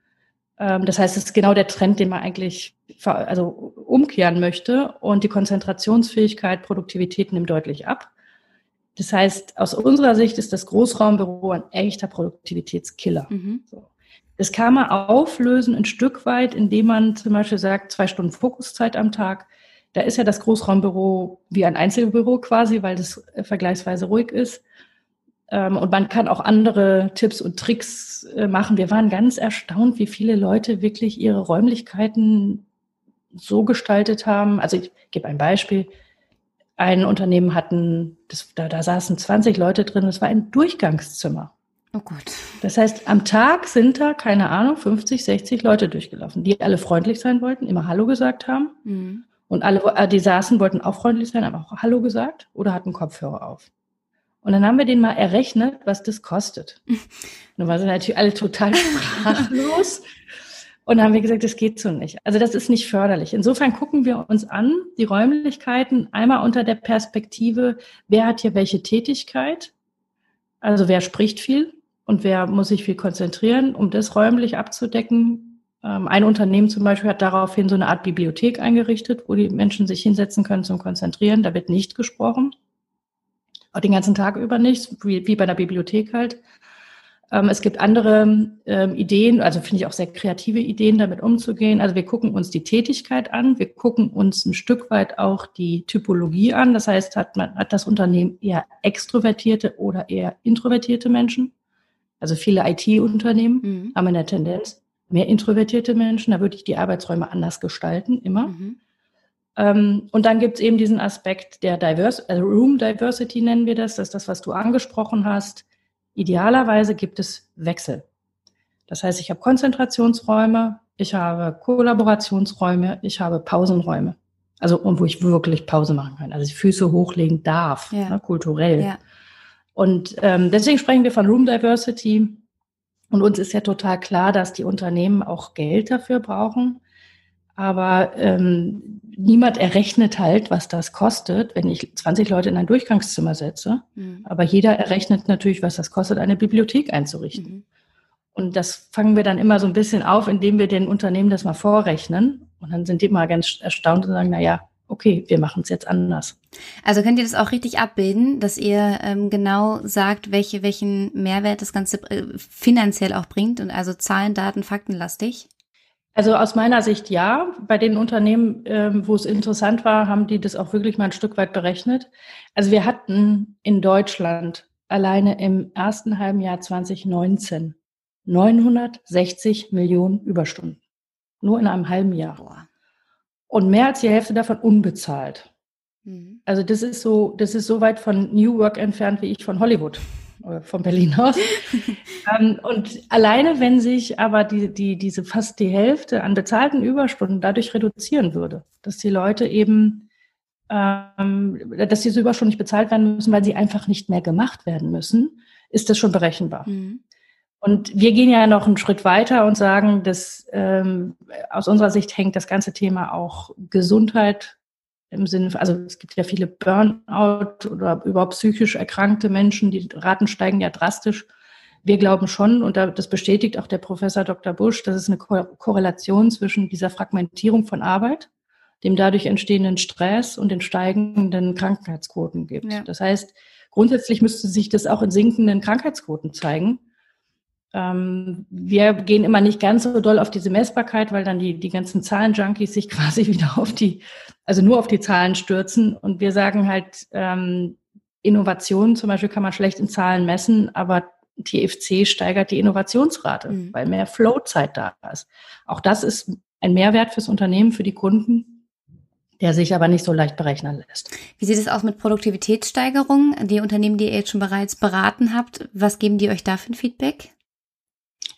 Speaker 2: Ähm, das heißt, es ist genau der Trend, den man eigentlich also umkehren möchte. Und die Konzentrationsfähigkeit, Produktivität nimmt deutlich ab. Das heißt, aus unserer Sicht ist das Großraumbüro ein echter Produktivitätskiller. Mhm. Das kann man auflösen ein Stück weit, indem man zum Beispiel sagt, zwei Stunden Fokuszeit am Tag. Da ist ja das Großraumbüro wie ein Einzelbüro quasi, weil das äh, vergleichsweise ruhig ist. Ähm, und man kann auch andere Tipps und Tricks äh, machen. Wir waren ganz erstaunt, wie viele Leute wirklich ihre Räumlichkeiten so gestaltet haben. Also ich gebe ein Beispiel ein Unternehmen hatten, das, da, da saßen 20 Leute drin, das war ein Durchgangszimmer.
Speaker 1: Oh Gott.
Speaker 2: Das heißt, am Tag sind da, keine Ahnung, 50, 60 Leute durchgelaufen, die alle freundlich sein wollten, immer Hallo gesagt haben. Mhm. Und alle, äh, die saßen, wollten auch freundlich sein, aber auch Hallo gesagt oder hatten Kopfhörer auf. Und dann haben wir denen mal errechnet, was das kostet. Und dann waren sie natürlich alle total sprachlos. Und dann haben wir gesagt, das geht so nicht. Also das ist nicht förderlich. Insofern gucken wir uns an, die Räumlichkeiten einmal unter der Perspektive, wer hat hier welche Tätigkeit? Also wer spricht viel und wer muss sich viel konzentrieren, um das räumlich abzudecken. Ähm, ein Unternehmen zum Beispiel hat daraufhin so eine Art Bibliothek eingerichtet, wo die Menschen sich hinsetzen können zum Konzentrieren. Da wird nicht gesprochen. Den ganzen Tag über nicht, wie, wie bei einer Bibliothek halt. Ähm, es gibt andere ähm, Ideen, also finde ich auch sehr kreative Ideen, damit umzugehen. Also wir gucken uns die Tätigkeit an, wir gucken uns ein Stück weit auch die Typologie an. Das heißt, hat, man, hat das Unternehmen eher extrovertierte oder eher introvertierte Menschen? Also viele IT-Unternehmen mhm. haben eine Tendenz, mehr introvertierte Menschen, da würde ich die Arbeitsräume anders gestalten, immer. Mhm. Ähm, und dann gibt es eben diesen Aspekt der Diverse, also Room Diversity nennen wir das, das ist das, was du angesprochen hast. Idealerweise gibt es Wechsel. Das heißt, ich habe Konzentrationsräume, ich habe Kollaborationsräume, ich habe Pausenräume. Also, und wo ich wirklich Pause machen kann. Also, ich Füße hochlegen darf, ja. ne, kulturell. Ja. Und ähm, deswegen sprechen wir von Room Diversity. Und uns ist ja total klar, dass die Unternehmen auch Geld dafür brauchen. Aber ähm, niemand errechnet halt, was das kostet, wenn ich 20 Leute in ein Durchgangszimmer setze. Mhm. Aber jeder errechnet natürlich, was das kostet, eine Bibliothek einzurichten. Mhm. Und das fangen wir dann immer so ein bisschen auf, indem wir den Unternehmen das mal vorrechnen. Und dann sind die mal ganz erstaunt und sagen, na ja, okay, wir machen es jetzt anders.
Speaker 1: Also könnt ihr das auch richtig abbilden, dass ihr ähm, genau sagt, welche, welchen Mehrwert das Ganze äh, finanziell auch bringt und also Zahlen, Daten, Faktenlastig?
Speaker 2: Also aus meiner Sicht ja. Bei den Unternehmen, ähm, wo es interessant war, haben die das auch wirklich mal ein Stück weit berechnet. Also wir hatten in Deutschland alleine im ersten halben Jahr 2019 960 Millionen Überstunden. Nur in einem halben Jahr. Und mehr als die Hälfte davon unbezahlt. Mhm. Also das ist so, das ist so weit von New Work entfernt wie ich von Hollywood von Berlin aus. ähm, und alleine, wenn sich aber die, die, diese fast die Hälfte an bezahlten Überstunden dadurch reduzieren würde, dass die Leute eben, ähm, dass diese Überstunden nicht bezahlt werden müssen, weil sie einfach nicht mehr gemacht werden müssen, ist das schon berechenbar. Mhm. Und wir gehen ja noch einen Schritt weiter und sagen, dass ähm, aus unserer Sicht hängt das ganze Thema auch Gesundheit im Sinne, also es gibt ja viele Burnout oder überhaupt psychisch erkrankte Menschen, die Raten steigen ja drastisch. Wir glauben schon, und das bestätigt auch der Professor Dr. Busch, dass es eine Korrelation zwischen dieser Fragmentierung von Arbeit, dem dadurch entstehenden Stress und den steigenden Krankheitsquoten gibt. Ja. Das heißt, grundsätzlich müsste sich das auch in sinkenden Krankheitsquoten zeigen. Ähm, wir gehen immer nicht ganz so doll auf diese Messbarkeit, weil dann die, die ganzen Zahlenjunkies sich quasi wieder auf die, also nur auf die Zahlen stürzen. Und wir sagen halt, ähm, Innovation zum Beispiel kann man schlecht in Zahlen messen, aber TFC steigert die Innovationsrate, mhm. weil mehr Flowzeit da ist. Auch das ist ein Mehrwert fürs Unternehmen, für die Kunden, der sich aber nicht so leicht berechnen lässt.
Speaker 1: Wie sieht es aus mit Produktivitätssteigerung? Die Unternehmen, die ihr jetzt schon bereits beraten habt, was geben die euch da für ein Feedback?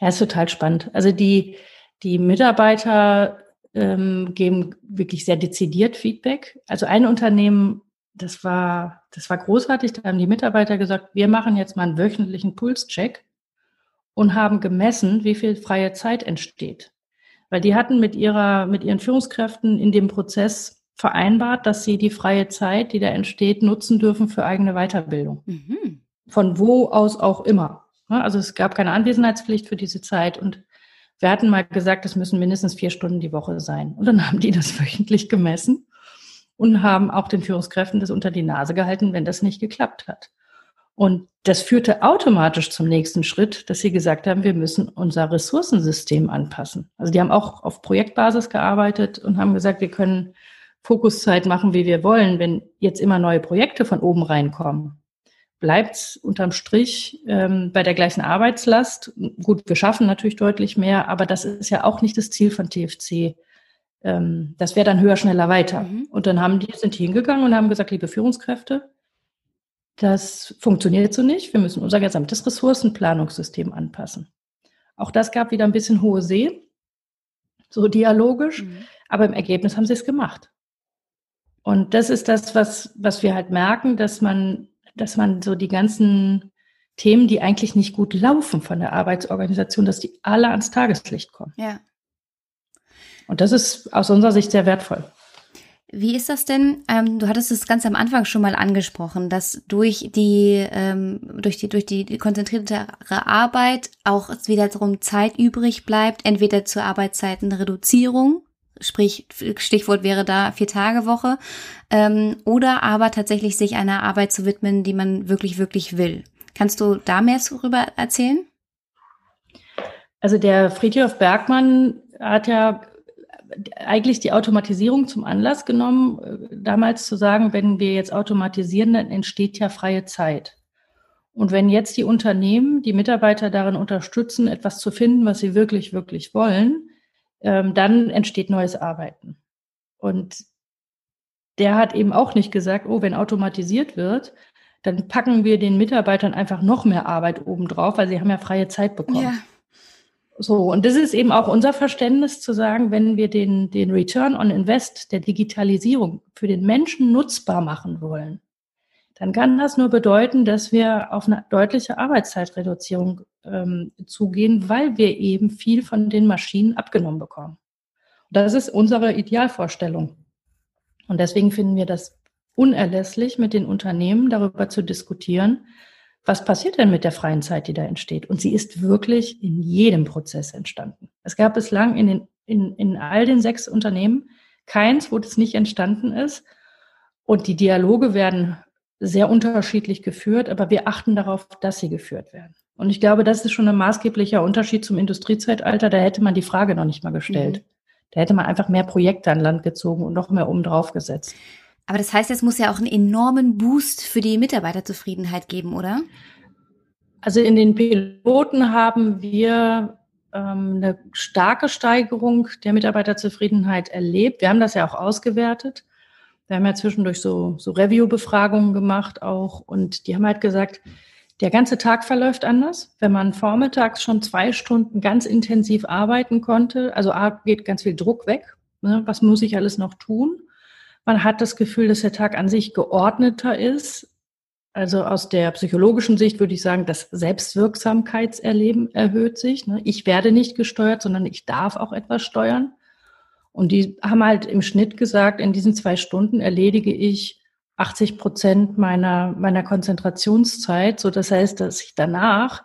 Speaker 2: Ja, ist total spannend. Also die, die Mitarbeiter ähm, geben wirklich sehr dezidiert Feedback. Also ein Unternehmen, das war, das war großartig, da haben die Mitarbeiter gesagt, wir machen jetzt mal einen wöchentlichen Pulscheck und haben gemessen, wie viel freie Zeit entsteht. Weil die hatten mit ihrer, mit ihren Führungskräften in dem Prozess vereinbart, dass sie die freie Zeit, die da entsteht, nutzen dürfen für eigene Weiterbildung. Mhm. Von wo aus auch immer. Ne? Also es gab keine Anwesenheitspflicht für diese Zeit und wir hatten mal gesagt, es müssen mindestens vier Stunden die Woche sein. Und dann haben die das wöchentlich gemessen und haben auch den Führungskräften das unter die Nase gehalten, wenn das nicht geklappt hat. Und das führte automatisch zum nächsten Schritt, dass sie gesagt haben, wir müssen unser Ressourcensystem anpassen. Also die haben auch auf Projektbasis gearbeitet und haben gesagt, wir können Fokuszeit machen, wie wir wollen. Wenn jetzt immer neue Projekte von oben reinkommen, bleibt es unterm Strich ähm, bei der gleichen Arbeitslast. Gut, wir schaffen natürlich deutlich mehr, aber das ist ja auch nicht das Ziel von TFC. Ähm, das wäre dann höher, schneller, weiter. Mhm. Und dann haben die, sind die hingegangen und haben gesagt, liebe Führungskräfte, das funktioniert so nicht. Wir müssen unser gesamtes Ressourcenplanungssystem anpassen. Auch das gab wieder ein bisschen hohe See, so dialogisch, mhm. aber im Ergebnis haben sie es gemacht. Und das ist das, was, was wir halt merken, dass man dass man so die ganzen Themen, die eigentlich nicht gut laufen von der Arbeitsorganisation, dass die alle ans Tageslicht kommen. Ja. Und das ist aus unserer Sicht sehr wertvoll.
Speaker 1: Wie ist das denn? Ähm, du hattest es ganz am Anfang schon mal angesprochen, dass durch die ähm, durch die durch die, die konzentriertere Arbeit auch wiederum Zeit übrig bleibt, entweder zur Arbeitszeitenreduzierung Sprich, Stichwort wäre da Vier-Tage-Woche. Ähm, oder aber tatsächlich sich einer Arbeit zu widmen, die man wirklich, wirklich will. Kannst du da mehr darüber erzählen?
Speaker 2: Also der Friedhof Bergmann hat ja eigentlich die Automatisierung zum Anlass genommen, äh, damals zu sagen, wenn wir jetzt automatisieren, dann entsteht ja freie Zeit. Und wenn jetzt die Unternehmen die Mitarbeiter darin unterstützen, etwas zu finden, was sie wirklich, wirklich wollen, ähm, dann entsteht neues Arbeiten. Und der hat eben auch nicht gesagt, oh, wenn automatisiert wird, dann packen wir den Mitarbeitern einfach noch mehr Arbeit obendrauf, weil sie haben ja freie Zeit bekommen. Ja. So, und das ist eben auch unser Verständnis zu sagen, wenn wir den, den Return on Invest der Digitalisierung für den Menschen nutzbar machen wollen, dann kann das nur bedeuten, dass wir auf eine deutliche Arbeitszeitreduzierung ähm, zugehen, weil wir eben viel von den Maschinen abgenommen bekommen. Das ist unsere Idealvorstellung. Und deswegen finden wir das unerlässlich, mit den Unternehmen darüber zu diskutieren, was passiert denn mit der freien Zeit, die da entsteht? Und sie ist wirklich in jedem Prozess entstanden. Es gab bislang in, den, in, in all den sechs Unternehmen keins, wo das nicht entstanden ist. Und die Dialoge werden sehr unterschiedlich geführt, aber wir achten darauf, dass sie geführt werden. Und ich glaube, das ist schon ein maßgeblicher Unterschied zum Industriezeitalter. Da hätte man die Frage noch nicht mal gestellt. Mhm. Da hätte man einfach mehr Projekte an Land gezogen und noch mehr oben drauf gesetzt.
Speaker 1: Aber das heißt, es muss ja auch einen enormen Boost für die Mitarbeiterzufriedenheit geben, oder?
Speaker 2: Also in den Piloten haben wir ähm, eine starke Steigerung der Mitarbeiterzufriedenheit erlebt. Wir haben das ja auch ausgewertet. Wir haben ja zwischendurch so, so Review-Befragungen gemacht auch und die haben halt gesagt, der ganze Tag verläuft anders. Wenn man vormittags schon zwei Stunden ganz intensiv arbeiten konnte, also geht ganz viel Druck weg. Ne? Was muss ich alles noch tun? Man hat das Gefühl, dass der Tag an sich geordneter ist. Also aus der psychologischen Sicht würde ich sagen, das Selbstwirksamkeitserleben erhöht sich. Ne? Ich werde nicht gesteuert, sondern ich darf auch etwas steuern. Und die haben halt im Schnitt gesagt, in diesen zwei Stunden erledige ich 80 Prozent meiner, meiner Konzentrationszeit. So, das heißt, dass ich danach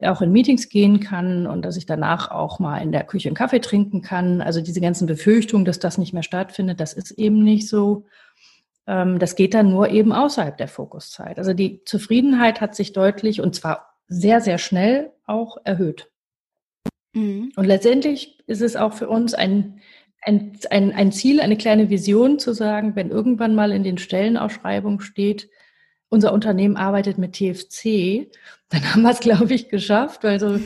Speaker 2: auch in Meetings gehen kann und dass ich danach auch mal in der Küche einen Kaffee trinken kann. Also diese ganzen Befürchtungen, dass das nicht mehr stattfindet, das ist eben nicht so. Ähm, das geht dann nur eben außerhalb der Fokuszeit. Also die Zufriedenheit hat sich deutlich und zwar sehr, sehr schnell auch erhöht. Mhm. Und letztendlich ist es auch für uns ein, ein, ein, ein Ziel, eine kleine Vision zu sagen, wenn irgendwann mal in den Stellenausschreibungen steht, unser Unternehmen arbeitet mit TFC, dann haben wir es, glaube ich, geschafft, weil so,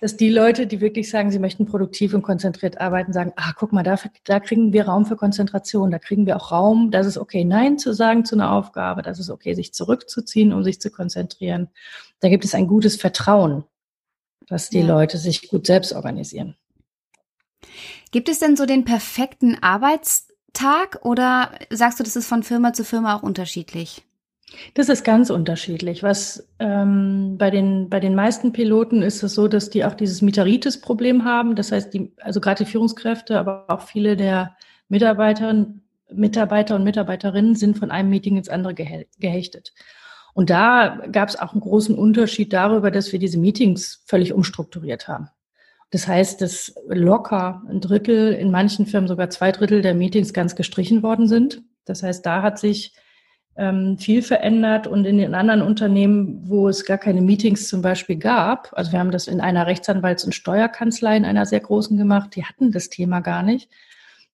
Speaker 2: dass die Leute, die wirklich sagen, sie möchten produktiv und konzentriert arbeiten, sagen, ah, guck mal, da, da kriegen wir Raum für Konzentration, da kriegen wir auch Raum, das ist okay, Nein zu sagen zu einer Aufgabe, das ist okay, sich zurückzuziehen, um sich zu konzentrieren. Da gibt es ein gutes Vertrauen, dass die ja. Leute sich gut selbst organisieren.
Speaker 1: Gibt es denn so den perfekten Arbeitstag oder sagst du, das ist von Firma zu Firma auch unterschiedlich?
Speaker 2: Das ist ganz unterschiedlich. Was ähm, bei den bei den meisten Piloten ist es so, dass die auch dieses Miteritis-Problem haben. Das heißt, die also gerade die Führungskräfte, aber auch viele der Mitarbeiterinnen, Mitarbeiter und Mitarbeiterinnen sind von einem Meeting ins andere gehechtet. Und da gab es auch einen großen Unterschied darüber, dass wir diese Meetings völlig umstrukturiert haben. Das heißt, dass locker ein Drittel, in manchen Firmen sogar zwei Drittel der Meetings ganz gestrichen worden sind. Das heißt, da hat sich ähm, viel verändert und in den anderen Unternehmen, wo es gar keine Meetings zum Beispiel gab, also wir haben das in einer Rechtsanwalts- und Steuerkanzlei in einer sehr großen gemacht, die hatten das Thema gar nicht.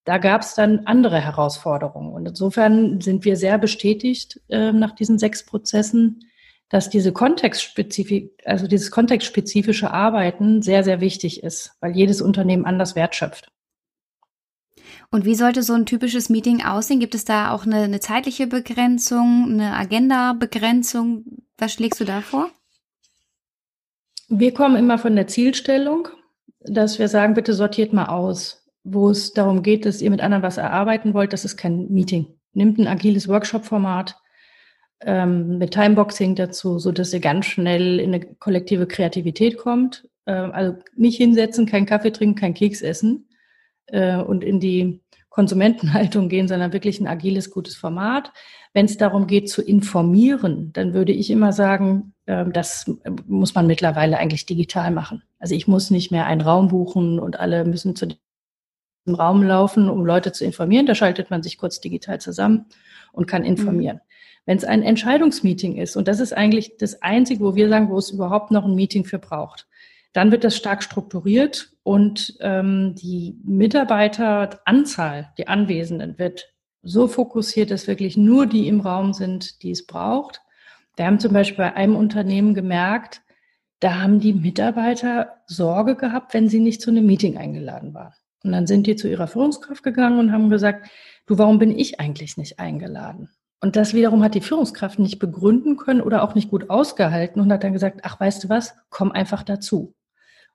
Speaker 2: Da gab es dann andere Herausforderungen. Und insofern sind wir sehr bestätigt äh, nach diesen sechs Prozessen, dass diese kontextspezifik, also dieses kontextspezifische Arbeiten sehr, sehr wichtig ist, weil jedes Unternehmen anders wertschöpft.
Speaker 1: Und wie sollte so ein typisches Meeting aussehen? Gibt es da auch eine, eine zeitliche Begrenzung, eine Agenda-Begrenzung? Was schlägst du da vor?
Speaker 2: Wir kommen immer von der Zielstellung, dass wir sagen, bitte sortiert mal aus, wo es darum geht, dass ihr mit anderen was erarbeiten wollt. Das ist kein Meeting. Nimmt ein agiles Workshop-Format ähm, mit Timeboxing dazu, so dass ihr ganz schnell in eine kollektive Kreativität kommt. Ähm, also nicht hinsetzen, keinen Kaffee trinken, kein Keks essen, äh, und in die Konsumentenhaltung gehen, sondern wirklich ein agiles, gutes Format. Wenn es darum geht zu informieren, dann würde ich immer sagen, äh, das muss man mittlerweile eigentlich digital machen. Also ich muss nicht mehr einen Raum buchen und alle müssen zu dem Raum laufen, um Leute zu informieren. Da schaltet man sich kurz digital zusammen und kann informieren. Wenn es ein Entscheidungsmeeting ist, und das ist eigentlich das Einzige, wo wir sagen, wo es überhaupt noch ein Meeting für braucht, Dann wird das stark strukturiert und ähm, die Mitarbeiteranzahl, die Anwesenden, wird so fokussiert, dass wirklich nur die im Raum sind, die es braucht. Wir haben zum Beispiel bei einem Unternehmen gemerkt, da haben die Mitarbeiter Sorge gehabt, wenn sie nicht zu einem Meeting eingeladen waren. Und dann sind die zu ihrer Führungskraft gegangen und haben gesagt, du, warum bin ich eigentlich nicht eingeladen? Und das wiederum hat die Führungskraft nicht begründen können oder auch nicht gut ausgehalten und hat dann gesagt, ach, weißt du was, komm einfach dazu.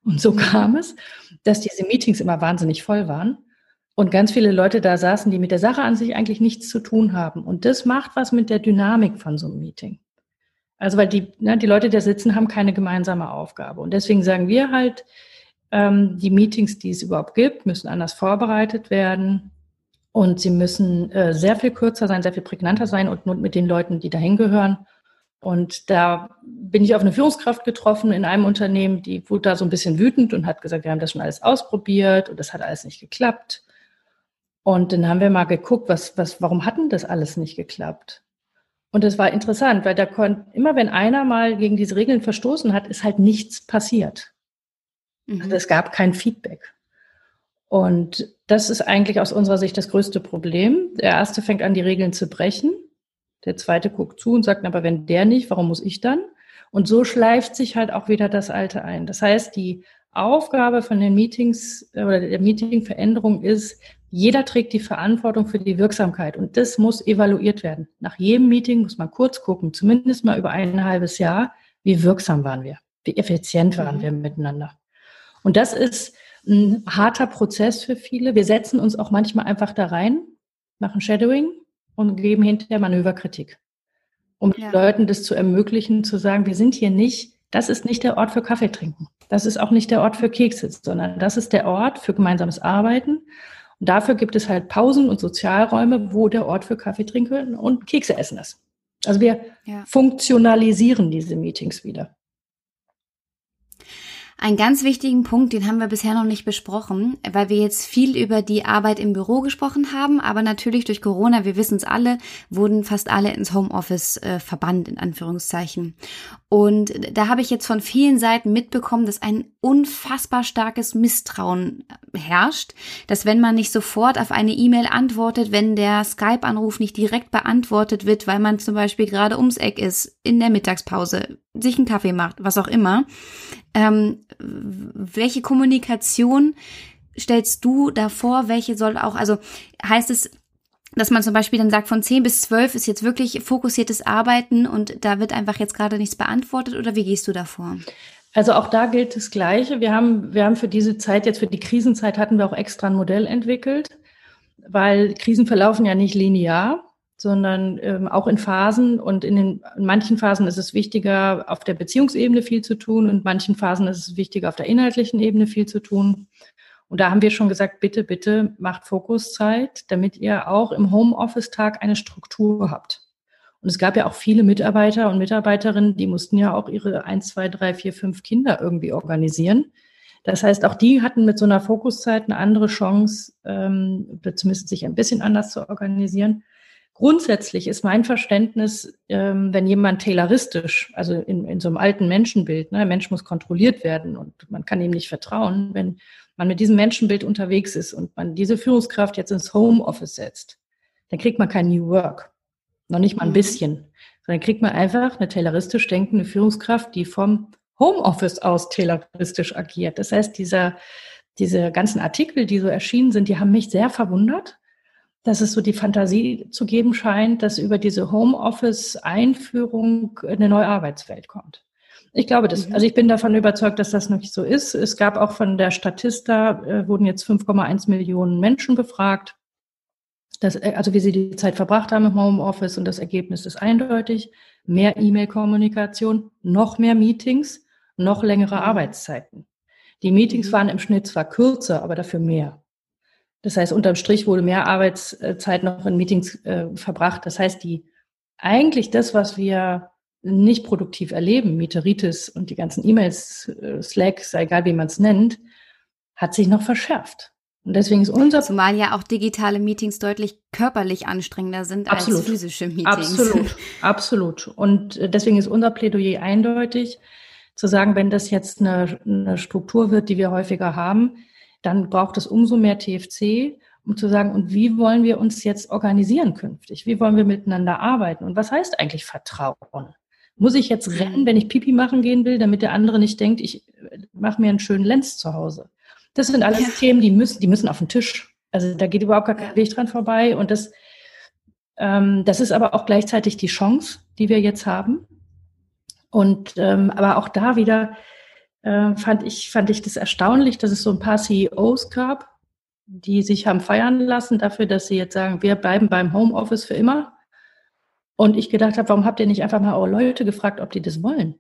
Speaker 2: Und so kam es, dass diese Meetings immer wahnsinnig voll waren und ganz viele Leute da saßen, die mit der Sache an sich eigentlich nichts zu tun haben. Und das macht was mit der Dynamik von so einem Meeting. Also weil die, ne, die Leute, die da sitzen, haben keine gemeinsame Aufgabe. Und deswegen sagen wir halt, ähm, die Meetings, die es überhaupt gibt, müssen anders vorbereitet werden. Und sie müssen äh, sehr viel kürzer sein, sehr viel prägnanter sein und nur mit den Leuten, die dahin gehören. Und da bin ich auf eine Führungskraft getroffen in einem Unternehmen, die wurde da so ein bisschen wütend und hat gesagt, wir haben das schon alles ausprobiert und das hat alles nicht geklappt. Und dann haben wir mal geguckt, was, was, warum hatten das alles nicht geklappt? Und das war interessant, weil da konnte, immer wenn einer mal gegen diese Regeln verstoßen hat, ist halt nichts passiert. Mhm. Also es gab kein Feedback. Und das ist eigentlich aus unserer Sicht das größte Problem. Der erste fängt an, die Regeln zu brechen. Der zweite guckt zu und sagt, aber wenn der nicht, warum muss ich dann? Und so schleift sich halt auch wieder das Alte ein. Das heißt, die Aufgabe von den Meetings äh, oder der Meetingveränderung ist, jeder trägt die Verantwortung für die Wirksamkeit und das muss evaluiert werden. Nach jedem Meeting muss man kurz gucken, zumindest mal über ein halbes Jahr, wie wirksam waren wir, wie effizient waren mhm. wir miteinander. Und das ist ein harter Prozess für viele. Wir setzen uns auch manchmal einfach da rein, machen Shadowing und geben hinterher Manöverkritik, um ja. Leuten das zu ermöglichen, zu sagen, wir sind hier nicht, das ist nicht der Ort für Kaffee trinken. Das ist auch nicht der Ort für Kekse, sondern das ist der Ort für gemeinsames Arbeiten. Und dafür gibt es halt Pausen und Sozialräume, wo der Ort für Kaffee trinken und Kekse essen ist. Also wir ja. funktionalisieren diese Meetings wieder.
Speaker 1: Einen ganz wichtigen Punkt, den haben wir bisher noch nicht besprochen, weil wir jetzt viel über die Arbeit im Büro gesprochen haben, aber natürlich durch Corona, wir wissen es alle, wurden fast alle ins Homeoffice äh, verbannt, in Anführungszeichen. Und da habe ich jetzt von vielen Seiten mitbekommen, dass ein unfassbar starkes Misstrauen herrscht, dass wenn man nicht sofort auf eine E-Mail antwortet, wenn der Skype-Anruf nicht direkt beantwortet wird, weil man zum Beispiel gerade ums Eck ist, in der Mittagspause, sich einen Kaffee macht, was auch immer, ähm, welche Kommunikation stellst du davor? Welche soll auch, also heißt es, dass man zum Beispiel dann sagt, von 10 bis 12 ist jetzt wirklich fokussiertes Arbeiten und da wird einfach jetzt gerade nichts beantwortet oder wie gehst du davor?
Speaker 2: Also auch da gilt das Gleiche. Wir haben, wir haben für diese Zeit, jetzt für die Krisenzeit, hatten wir auch extra ein Modell entwickelt, weil Krisen verlaufen ja nicht linear sondern ähm, auch in Phasen. Und in, den, in manchen Phasen ist es wichtiger, auf der Beziehungsebene viel zu tun. Und in manchen Phasen ist es wichtiger, auf der inhaltlichen Ebene viel zu tun. Und da haben wir schon gesagt, bitte, bitte macht Fokuszeit, damit ihr auch im Homeoffice-Tag eine Struktur habt. Und es gab ja auch viele Mitarbeiter und Mitarbeiterinnen, die mussten ja auch ihre eins, zwei, drei, vier, fünf Kinder irgendwie organisieren. Das heißt, auch die hatten mit so einer Fokuszeit eine andere Chance, ähm, zumindest sich ein bisschen anders zu organisieren. Grundsätzlich ist mein Verständnis, ähm, wenn jemand tayloristisch, also in, in so einem alten Menschenbild, ne, der Mensch muss kontrolliert werden und man kann ihm nicht vertrauen, wenn man mit diesem Menschenbild unterwegs ist und man diese Führungskraft jetzt ins Homeoffice setzt, dann kriegt man kein New Work. Noch nicht mal ein mhm. bisschen. Sondern kriegt man einfach eine tayloristisch denkende Führungskraft, die vom Homeoffice aus tayloristisch agiert. Das heißt, dieser, diese ganzen Artikel, die so erschienen sind, die haben mich sehr verwundert dass es so die Fantasie zu geben scheint, dass über diese Homeoffice-Einführung eine neue Arbeitswelt kommt. Ich glaube das. Mhm. Also ich bin davon überzeugt, dass das nicht so ist. Es gab auch von der Statista, äh, wurden jetzt 5,1 Millionen Menschen befragt. Das, äh, also wie sie die Zeit verbracht haben im Homeoffice und das Ergebnis ist eindeutig. Mehr E-Mail-Kommunikation, noch mehr Meetings, noch längere mhm. Arbeitszeiten. Die Meetings mhm. waren im Schnitt zwar kürzer, aber dafür mehr. Das heißt, unterm Strich wurde mehr Arbeitszeit noch in Meetings äh, verbracht. Das heißt, die eigentlich das, was wir nicht produktiv erleben, Meteoritis und die ganzen E-Mails, äh, Slacks, egal wie man es nennt, hat sich noch verschärft. Und deswegen ist unser
Speaker 1: Zumal ja auch digitale Meetings deutlich körperlich anstrengender sind
Speaker 2: absolut,
Speaker 1: als physische Meetings.
Speaker 2: Absolut, absolut. Und äh, deswegen ist unser Plädoyer eindeutig. zu sagen, wenn das jetzt eine, eine Struktur wird, die wir häufiger haben, dann braucht es umso mehr TFC, um zu sagen, und wie wollen wir uns jetzt organisieren künftig? Wie wollen wir miteinander arbeiten? Und was heißt eigentlich Vertrauen? Muss ich jetzt rennen, wenn ich Pipi machen gehen will, damit der andere nicht denkt, ich mache mir einen schönen Lenz zu Hause? Das sind alles ja. Themen, die müssen, die müssen auf den Tisch. Also da geht überhaupt gar kein Weg dran vorbei. Und das, ähm, das ist aber auch gleichzeitig die Chance, die wir jetzt haben. Und ähm, aber auch da wieder äh, fand ich fand ich das erstaunlich, dass es so ein paar CEOs gab, die sich haben feiern lassen dafür, dass sie jetzt sagen, wir bleiben beim Homeoffice für immer. Und ich gedacht habe, warum habt ihr nicht einfach mal eure Leute gefragt, ob die das wollen?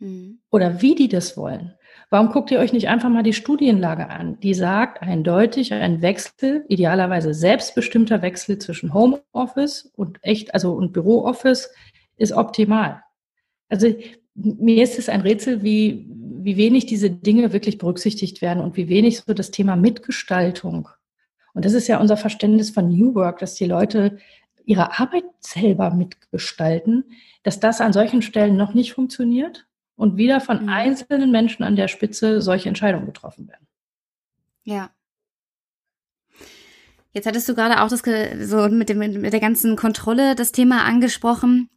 Speaker 2: Mhm. Oder wie die das wollen? Warum guckt ihr euch nicht einfach mal die Studienlage an? Die sagt eindeutig, ein Wechsel, idealerweise selbstbestimmter Wechsel zwischen Homeoffice und echt, also und Bürooffice ist optimal. Also mir ist es ein Rätsel, wie, wie wenig diese Dinge wirklich berücksichtigt werden und wie wenig so das Thema Mitgestaltung. Und das ist ja unser Verständnis von New Work, dass die Leute ihre Arbeit selber mitgestalten, dass das an solchen Stellen noch nicht funktioniert und wieder von mhm. einzelnen Menschen an der Spitze solche Entscheidungen getroffen werden.
Speaker 1: Ja. Jetzt hattest du gerade auch das so mit, dem, mit der ganzen Kontrolle das Thema angesprochen.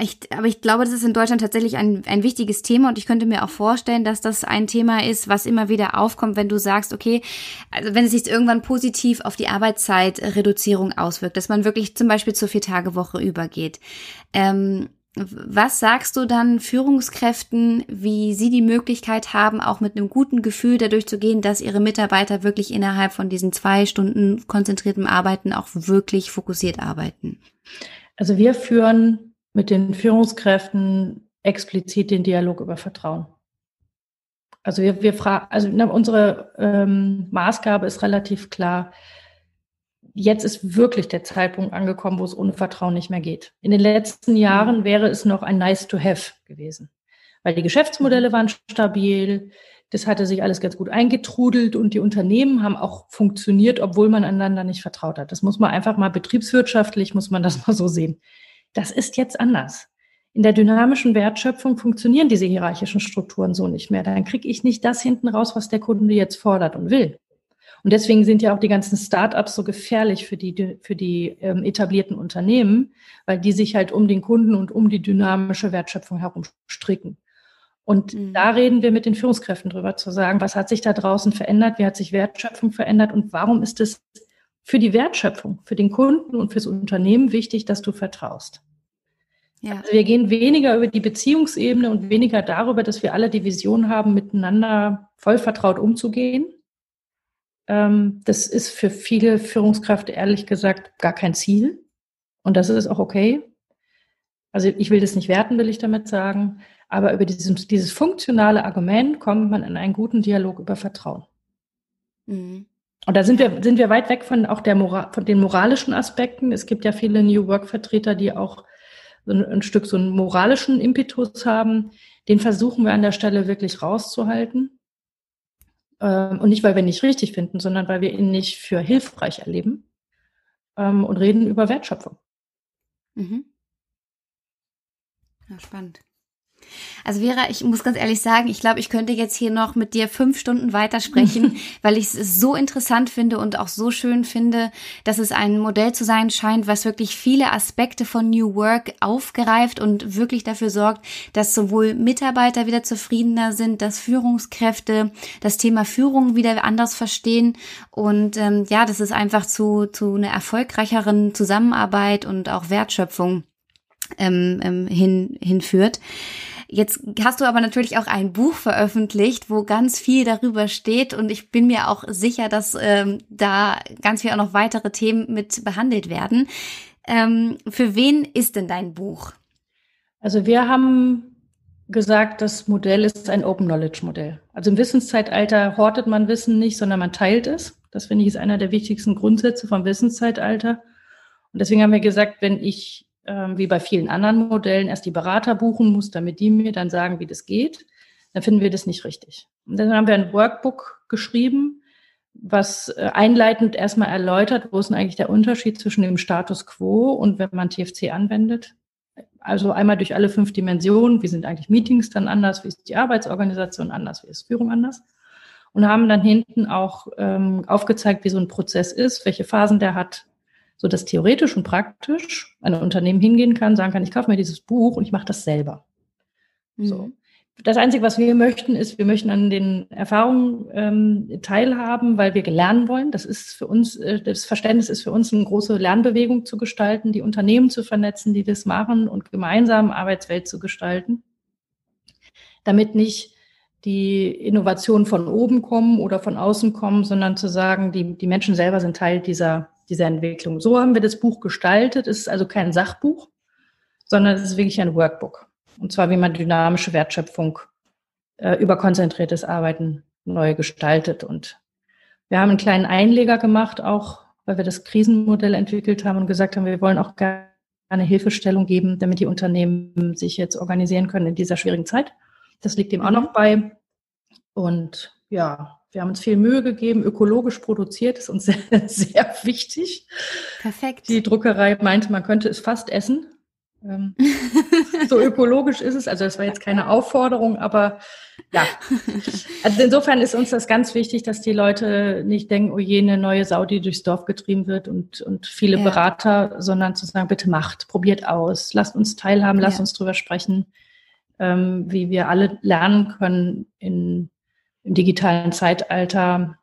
Speaker 1: Ich, aber ich glaube, das ist in Deutschland tatsächlich ein, ein wichtiges Thema und ich könnte mir auch vorstellen, dass das ein Thema ist, was immer wieder aufkommt, wenn du sagst, okay, also wenn es sich irgendwann positiv auf die Arbeitszeitreduzierung auswirkt, dass man wirklich zum Beispiel zur Vier-Tage-Woche übergeht. Ähm, was sagst du dann Führungskräften, wie sie die Möglichkeit haben, auch mit einem guten Gefühl dadurch zu gehen, dass ihre Mitarbeiter wirklich innerhalb von diesen zwei Stunden konzentriertem Arbeiten auch wirklich fokussiert arbeiten?
Speaker 2: Also wir führen mit den Führungskräften explizit den Dialog über Vertrauen. Also wir, wir fragen, also unsere ähm, Maßgabe ist relativ klar jetzt ist wirklich der Zeitpunkt angekommen, wo es ohne Vertrauen nicht mehr geht. In den letzten Jahren mhm. wäre es noch ein Nice to have gewesen, weil die Geschäftsmodelle waren stabil, das hatte sich alles ganz gut eingetrudelt und die Unternehmen haben auch funktioniert, obwohl man einander nicht vertraut hat. Das muss man einfach mal betriebswirtschaftlich, muss man das mal so sehen. Das ist jetzt anders. In der dynamischen Wertschöpfung funktionieren diese hierarchischen Strukturen so nicht mehr. Dann kriege ich nicht das hinten raus, was der Kunde jetzt fordert und will. Und deswegen sind ja auch die ganzen Startups so gefährlich für die, für die ähm, etablierten Unternehmen, weil die sich halt um den Kunden und um die dynamische Wertschöpfung herum stricken. Und mhm. da reden wir mit den Führungskräften drüber, zu sagen, was hat sich da draußen verändert, wie hat sich Wertschöpfung verändert und warum ist es für die Wertschöpfung, für den Kunden und fürs Unternehmen wichtig, dass du vertraust. Ja. Also wir gehen weniger über die Beziehungsebene und weniger darüber, dass wir alle die Vision haben, miteinander voll vertraut umzugehen, ähm, das ist für viele Führungskräfte ehrlich gesagt gar kein Ziel. Und das ist auch okay. Also ich will das nicht werten, will ich damit sagen. Aber über dieses, dieses funktionale Argument kommt man in einen guten Dialog über Vertrauen. Mhm. Und da sind wir, sind wir weit weg von auch der Moral, von den moralischen Aspekten. Es gibt ja viele New Work Vertreter, die auch so ein, ein Stück so einen moralischen Impetus haben. Den versuchen wir an der Stelle wirklich rauszuhalten. Ähm, und nicht, weil wir ihn nicht richtig finden, sondern weil wir ihn nicht für hilfreich erleben ähm, und reden über Wertschöpfung. Mhm.
Speaker 1: Ja, spannend. Also Vera, ich muss ganz ehrlich sagen, ich glaube, ich könnte jetzt hier noch mit dir fünf Stunden weitersprechen, weil ich es so interessant finde und auch so schön finde, dass es ein Modell zu sein scheint, was wirklich viele Aspekte von New Work aufgreift und wirklich dafür sorgt, dass sowohl Mitarbeiter wieder zufriedener sind, dass Führungskräfte das Thema Führung wieder anders verstehen und ähm, ja, dass es einfach zu, zu einer erfolgreicheren Zusammenarbeit und auch Wertschöpfung ähm, ähm, hin, hinführt. Jetzt hast du aber natürlich auch ein Buch veröffentlicht, wo ganz viel darüber steht und ich bin mir auch sicher, dass ähm, da ganz viel auch noch weitere Themen mit behandelt werden. Ähm, für wen ist denn dein Buch?
Speaker 2: Also wir haben gesagt, das Modell ist ein Open Knowledge Modell. Also im Wissenszeitalter hortet man Wissen nicht, sondern man teilt es. Das finde ich ist einer der wichtigsten Grundsätze vom Wissenszeitalter. Und deswegen haben wir gesagt, wenn ich ähm, wie bei vielen anderen Modellen, erst die Berater buchen muss, damit die mir dann sagen, wie das geht, dann finden wir das nicht richtig. Und dann haben wir ein Workbook geschrieben, was äh, einleitend erstmal erläutert, wo ist denn eigentlich der Unterschied zwischen dem Status quo und wenn man TFC anwendet. also einmal durch alle fünf Dimensionen, wie sind eigentlich Meetings dann anders, wie ist die Arbeitsorganisation anders, wie ist Führung anders. Und haben dann hinten auch ähm, aufgezeigt, wie so ein Prozess ist, welche Phasen der hat, so dass theoretisch und praktisch ein Unternehmen hingehen kann, sagen kann, ich kaufe mir dieses Buch und ich mache das selber. Mhm. So. Das Einzige, was wir möchten, ist, wir möchten an den Erfahrungen ähm, teilhaben, weil wir lernen wollen. Das ist für uns, äh, das Verständnis ist für uns eine große Lernbewegung zu gestalten, die Unternehmen zu vernetzen, die das machen und gemeinsam Arbeitswelt zu gestalten, damit nicht die Innovationen von oben kommen oder von außen kommen, sondern zu sagen, die, die Menschen selber sind Teil dieser, dieser Entwicklung. So haben wir das Buch gestaltet. Es ist also kein Sachbuch, sondern es ist wirklich ein Workbook. Und zwar, wie man dynamische Wertschöpfung äh, über konzentriertes Arbeiten neu gestaltet. Und wir haben einen kleinen Einleger gemacht, auch weil wir das Krisenmodell entwickelt haben und gesagt haben, wir wollen auch gerne Hilfestellung geben, damit die Unternehmen sich jetzt organisieren können in dieser schwierigen Zeit. Das liegt dem mhm. auch noch bei. Und ja, wir haben uns viel Mühe gegeben, ökologisch produziert, ist uns sehr, sehr wichtig.
Speaker 1: Perfekt.
Speaker 2: Die Druckerei meinte, man könnte es fast essen. Ähm, so ökologisch ist es. Also das war jetzt keine Aufforderung, aber ja. Also insofern ist uns das ganz wichtig, dass die Leute nicht denken, oh je, eine neue Sau, die durchs Dorf getrieben wird und, und viele ja. Berater, sondern zu sagen, bitte macht, probiert aus, lasst uns teilhaben, lasst ja. uns drüber sprechen, ähm, wie wir alle lernen können, in, im digitalen Zeitalter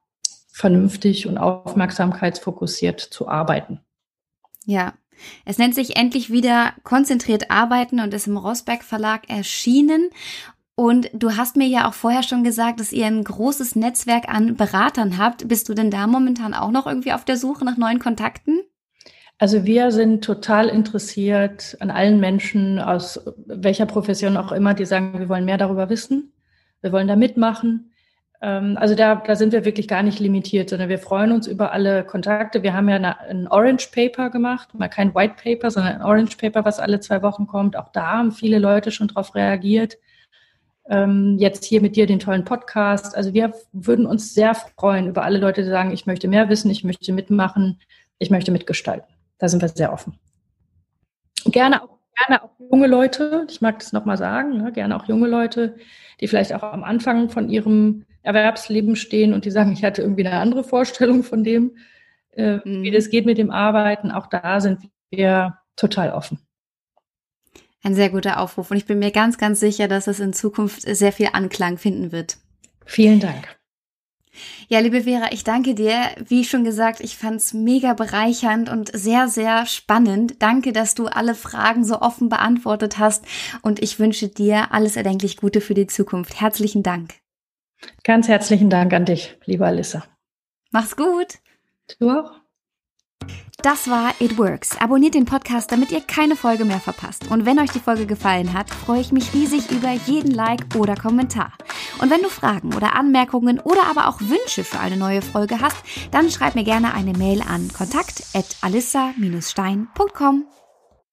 Speaker 2: vernünftig und aufmerksamkeitsfokussiert zu arbeiten.
Speaker 1: Ja, es nennt sich endlich wieder konzentriert arbeiten und ist im Rosberg Verlag erschienen. Und du hast mir ja auch vorher schon gesagt, dass ihr ein großes Netzwerk an Beratern habt. Bist du denn da momentan auch noch irgendwie auf der Suche nach neuen Kontakten?
Speaker 2: Also wir sind total interessiert an allen Menschen aus welcher Profession auch immer, die sagen, wir wollen mehr darüber wissen, wir wollen da mitmachen. Ähm, also da, da sind wir wirklich gar nicht limitiert, sondern wir freuen uns über alle Kontakte. Wir haben ja eine, ein Orange Paper gemacht, mal kein White Paper, sondern ein Orange Paper, was alle zwei Wochen kommt. Auch da haben viele Leute schon drauf reagiert. Ähm, jetzt hier mit dir den tollen Podcast. Also wir würden uns sehr freuen über alle Leute, die sagen, ich möchte mehr wissen, ich möchte mitmachen, ich möchte mitgestalten. Da sind wir sehr offen. Gerne auch, gerne auch junge Leute, ich mag das nochmal sagen, ne, gerne auch junge Leute, die vielleicht auch am Anfang von ihrem Erwerbsleben stehen und die sagen, ich hatte irgendwie eine andere Vorstellung von dem, äh, mhm. wie das geht mit dem Arbeiten. Auch da sind wir total offen.
Speaker 1: Ein sehr guter Aufruf und ich bin mir ganz, ganz sicher, dass es in Zukunft sehr viel Anklang finden wird.
Speaker 2: Vielen Dank.
Speaker 1: Ja, liebe Vera, ich danke dir. Wie schon gesagt, ich fand's mega bereichernd und sehr, sehr spannend. Danke, dass du alle Fragen so offen beantwortet hast und ich wünsche dir alles erdenklich Gute für die Zukunft. Herzlichen Dank.
Speaker 2: Ganz herzlichen Dank an dich, liebe Alissa.
Speaker 1: Mach's gut.
Speaker 2: Du auch.
Speaker 1: Das war It Works. Abonniert den Podcast, damit ihr keine Folge mehr verpasst. Und wenn euch die Folge gefallen hat, freue ich mich riesig über jeden Like oder Kommentar. Und wenn du Fragen oder Anmerkungen oder aber auch Wünsche für eine neue Folge hast, dann schreib mir gerne eine Mail an kontakt@alissa-stein.com.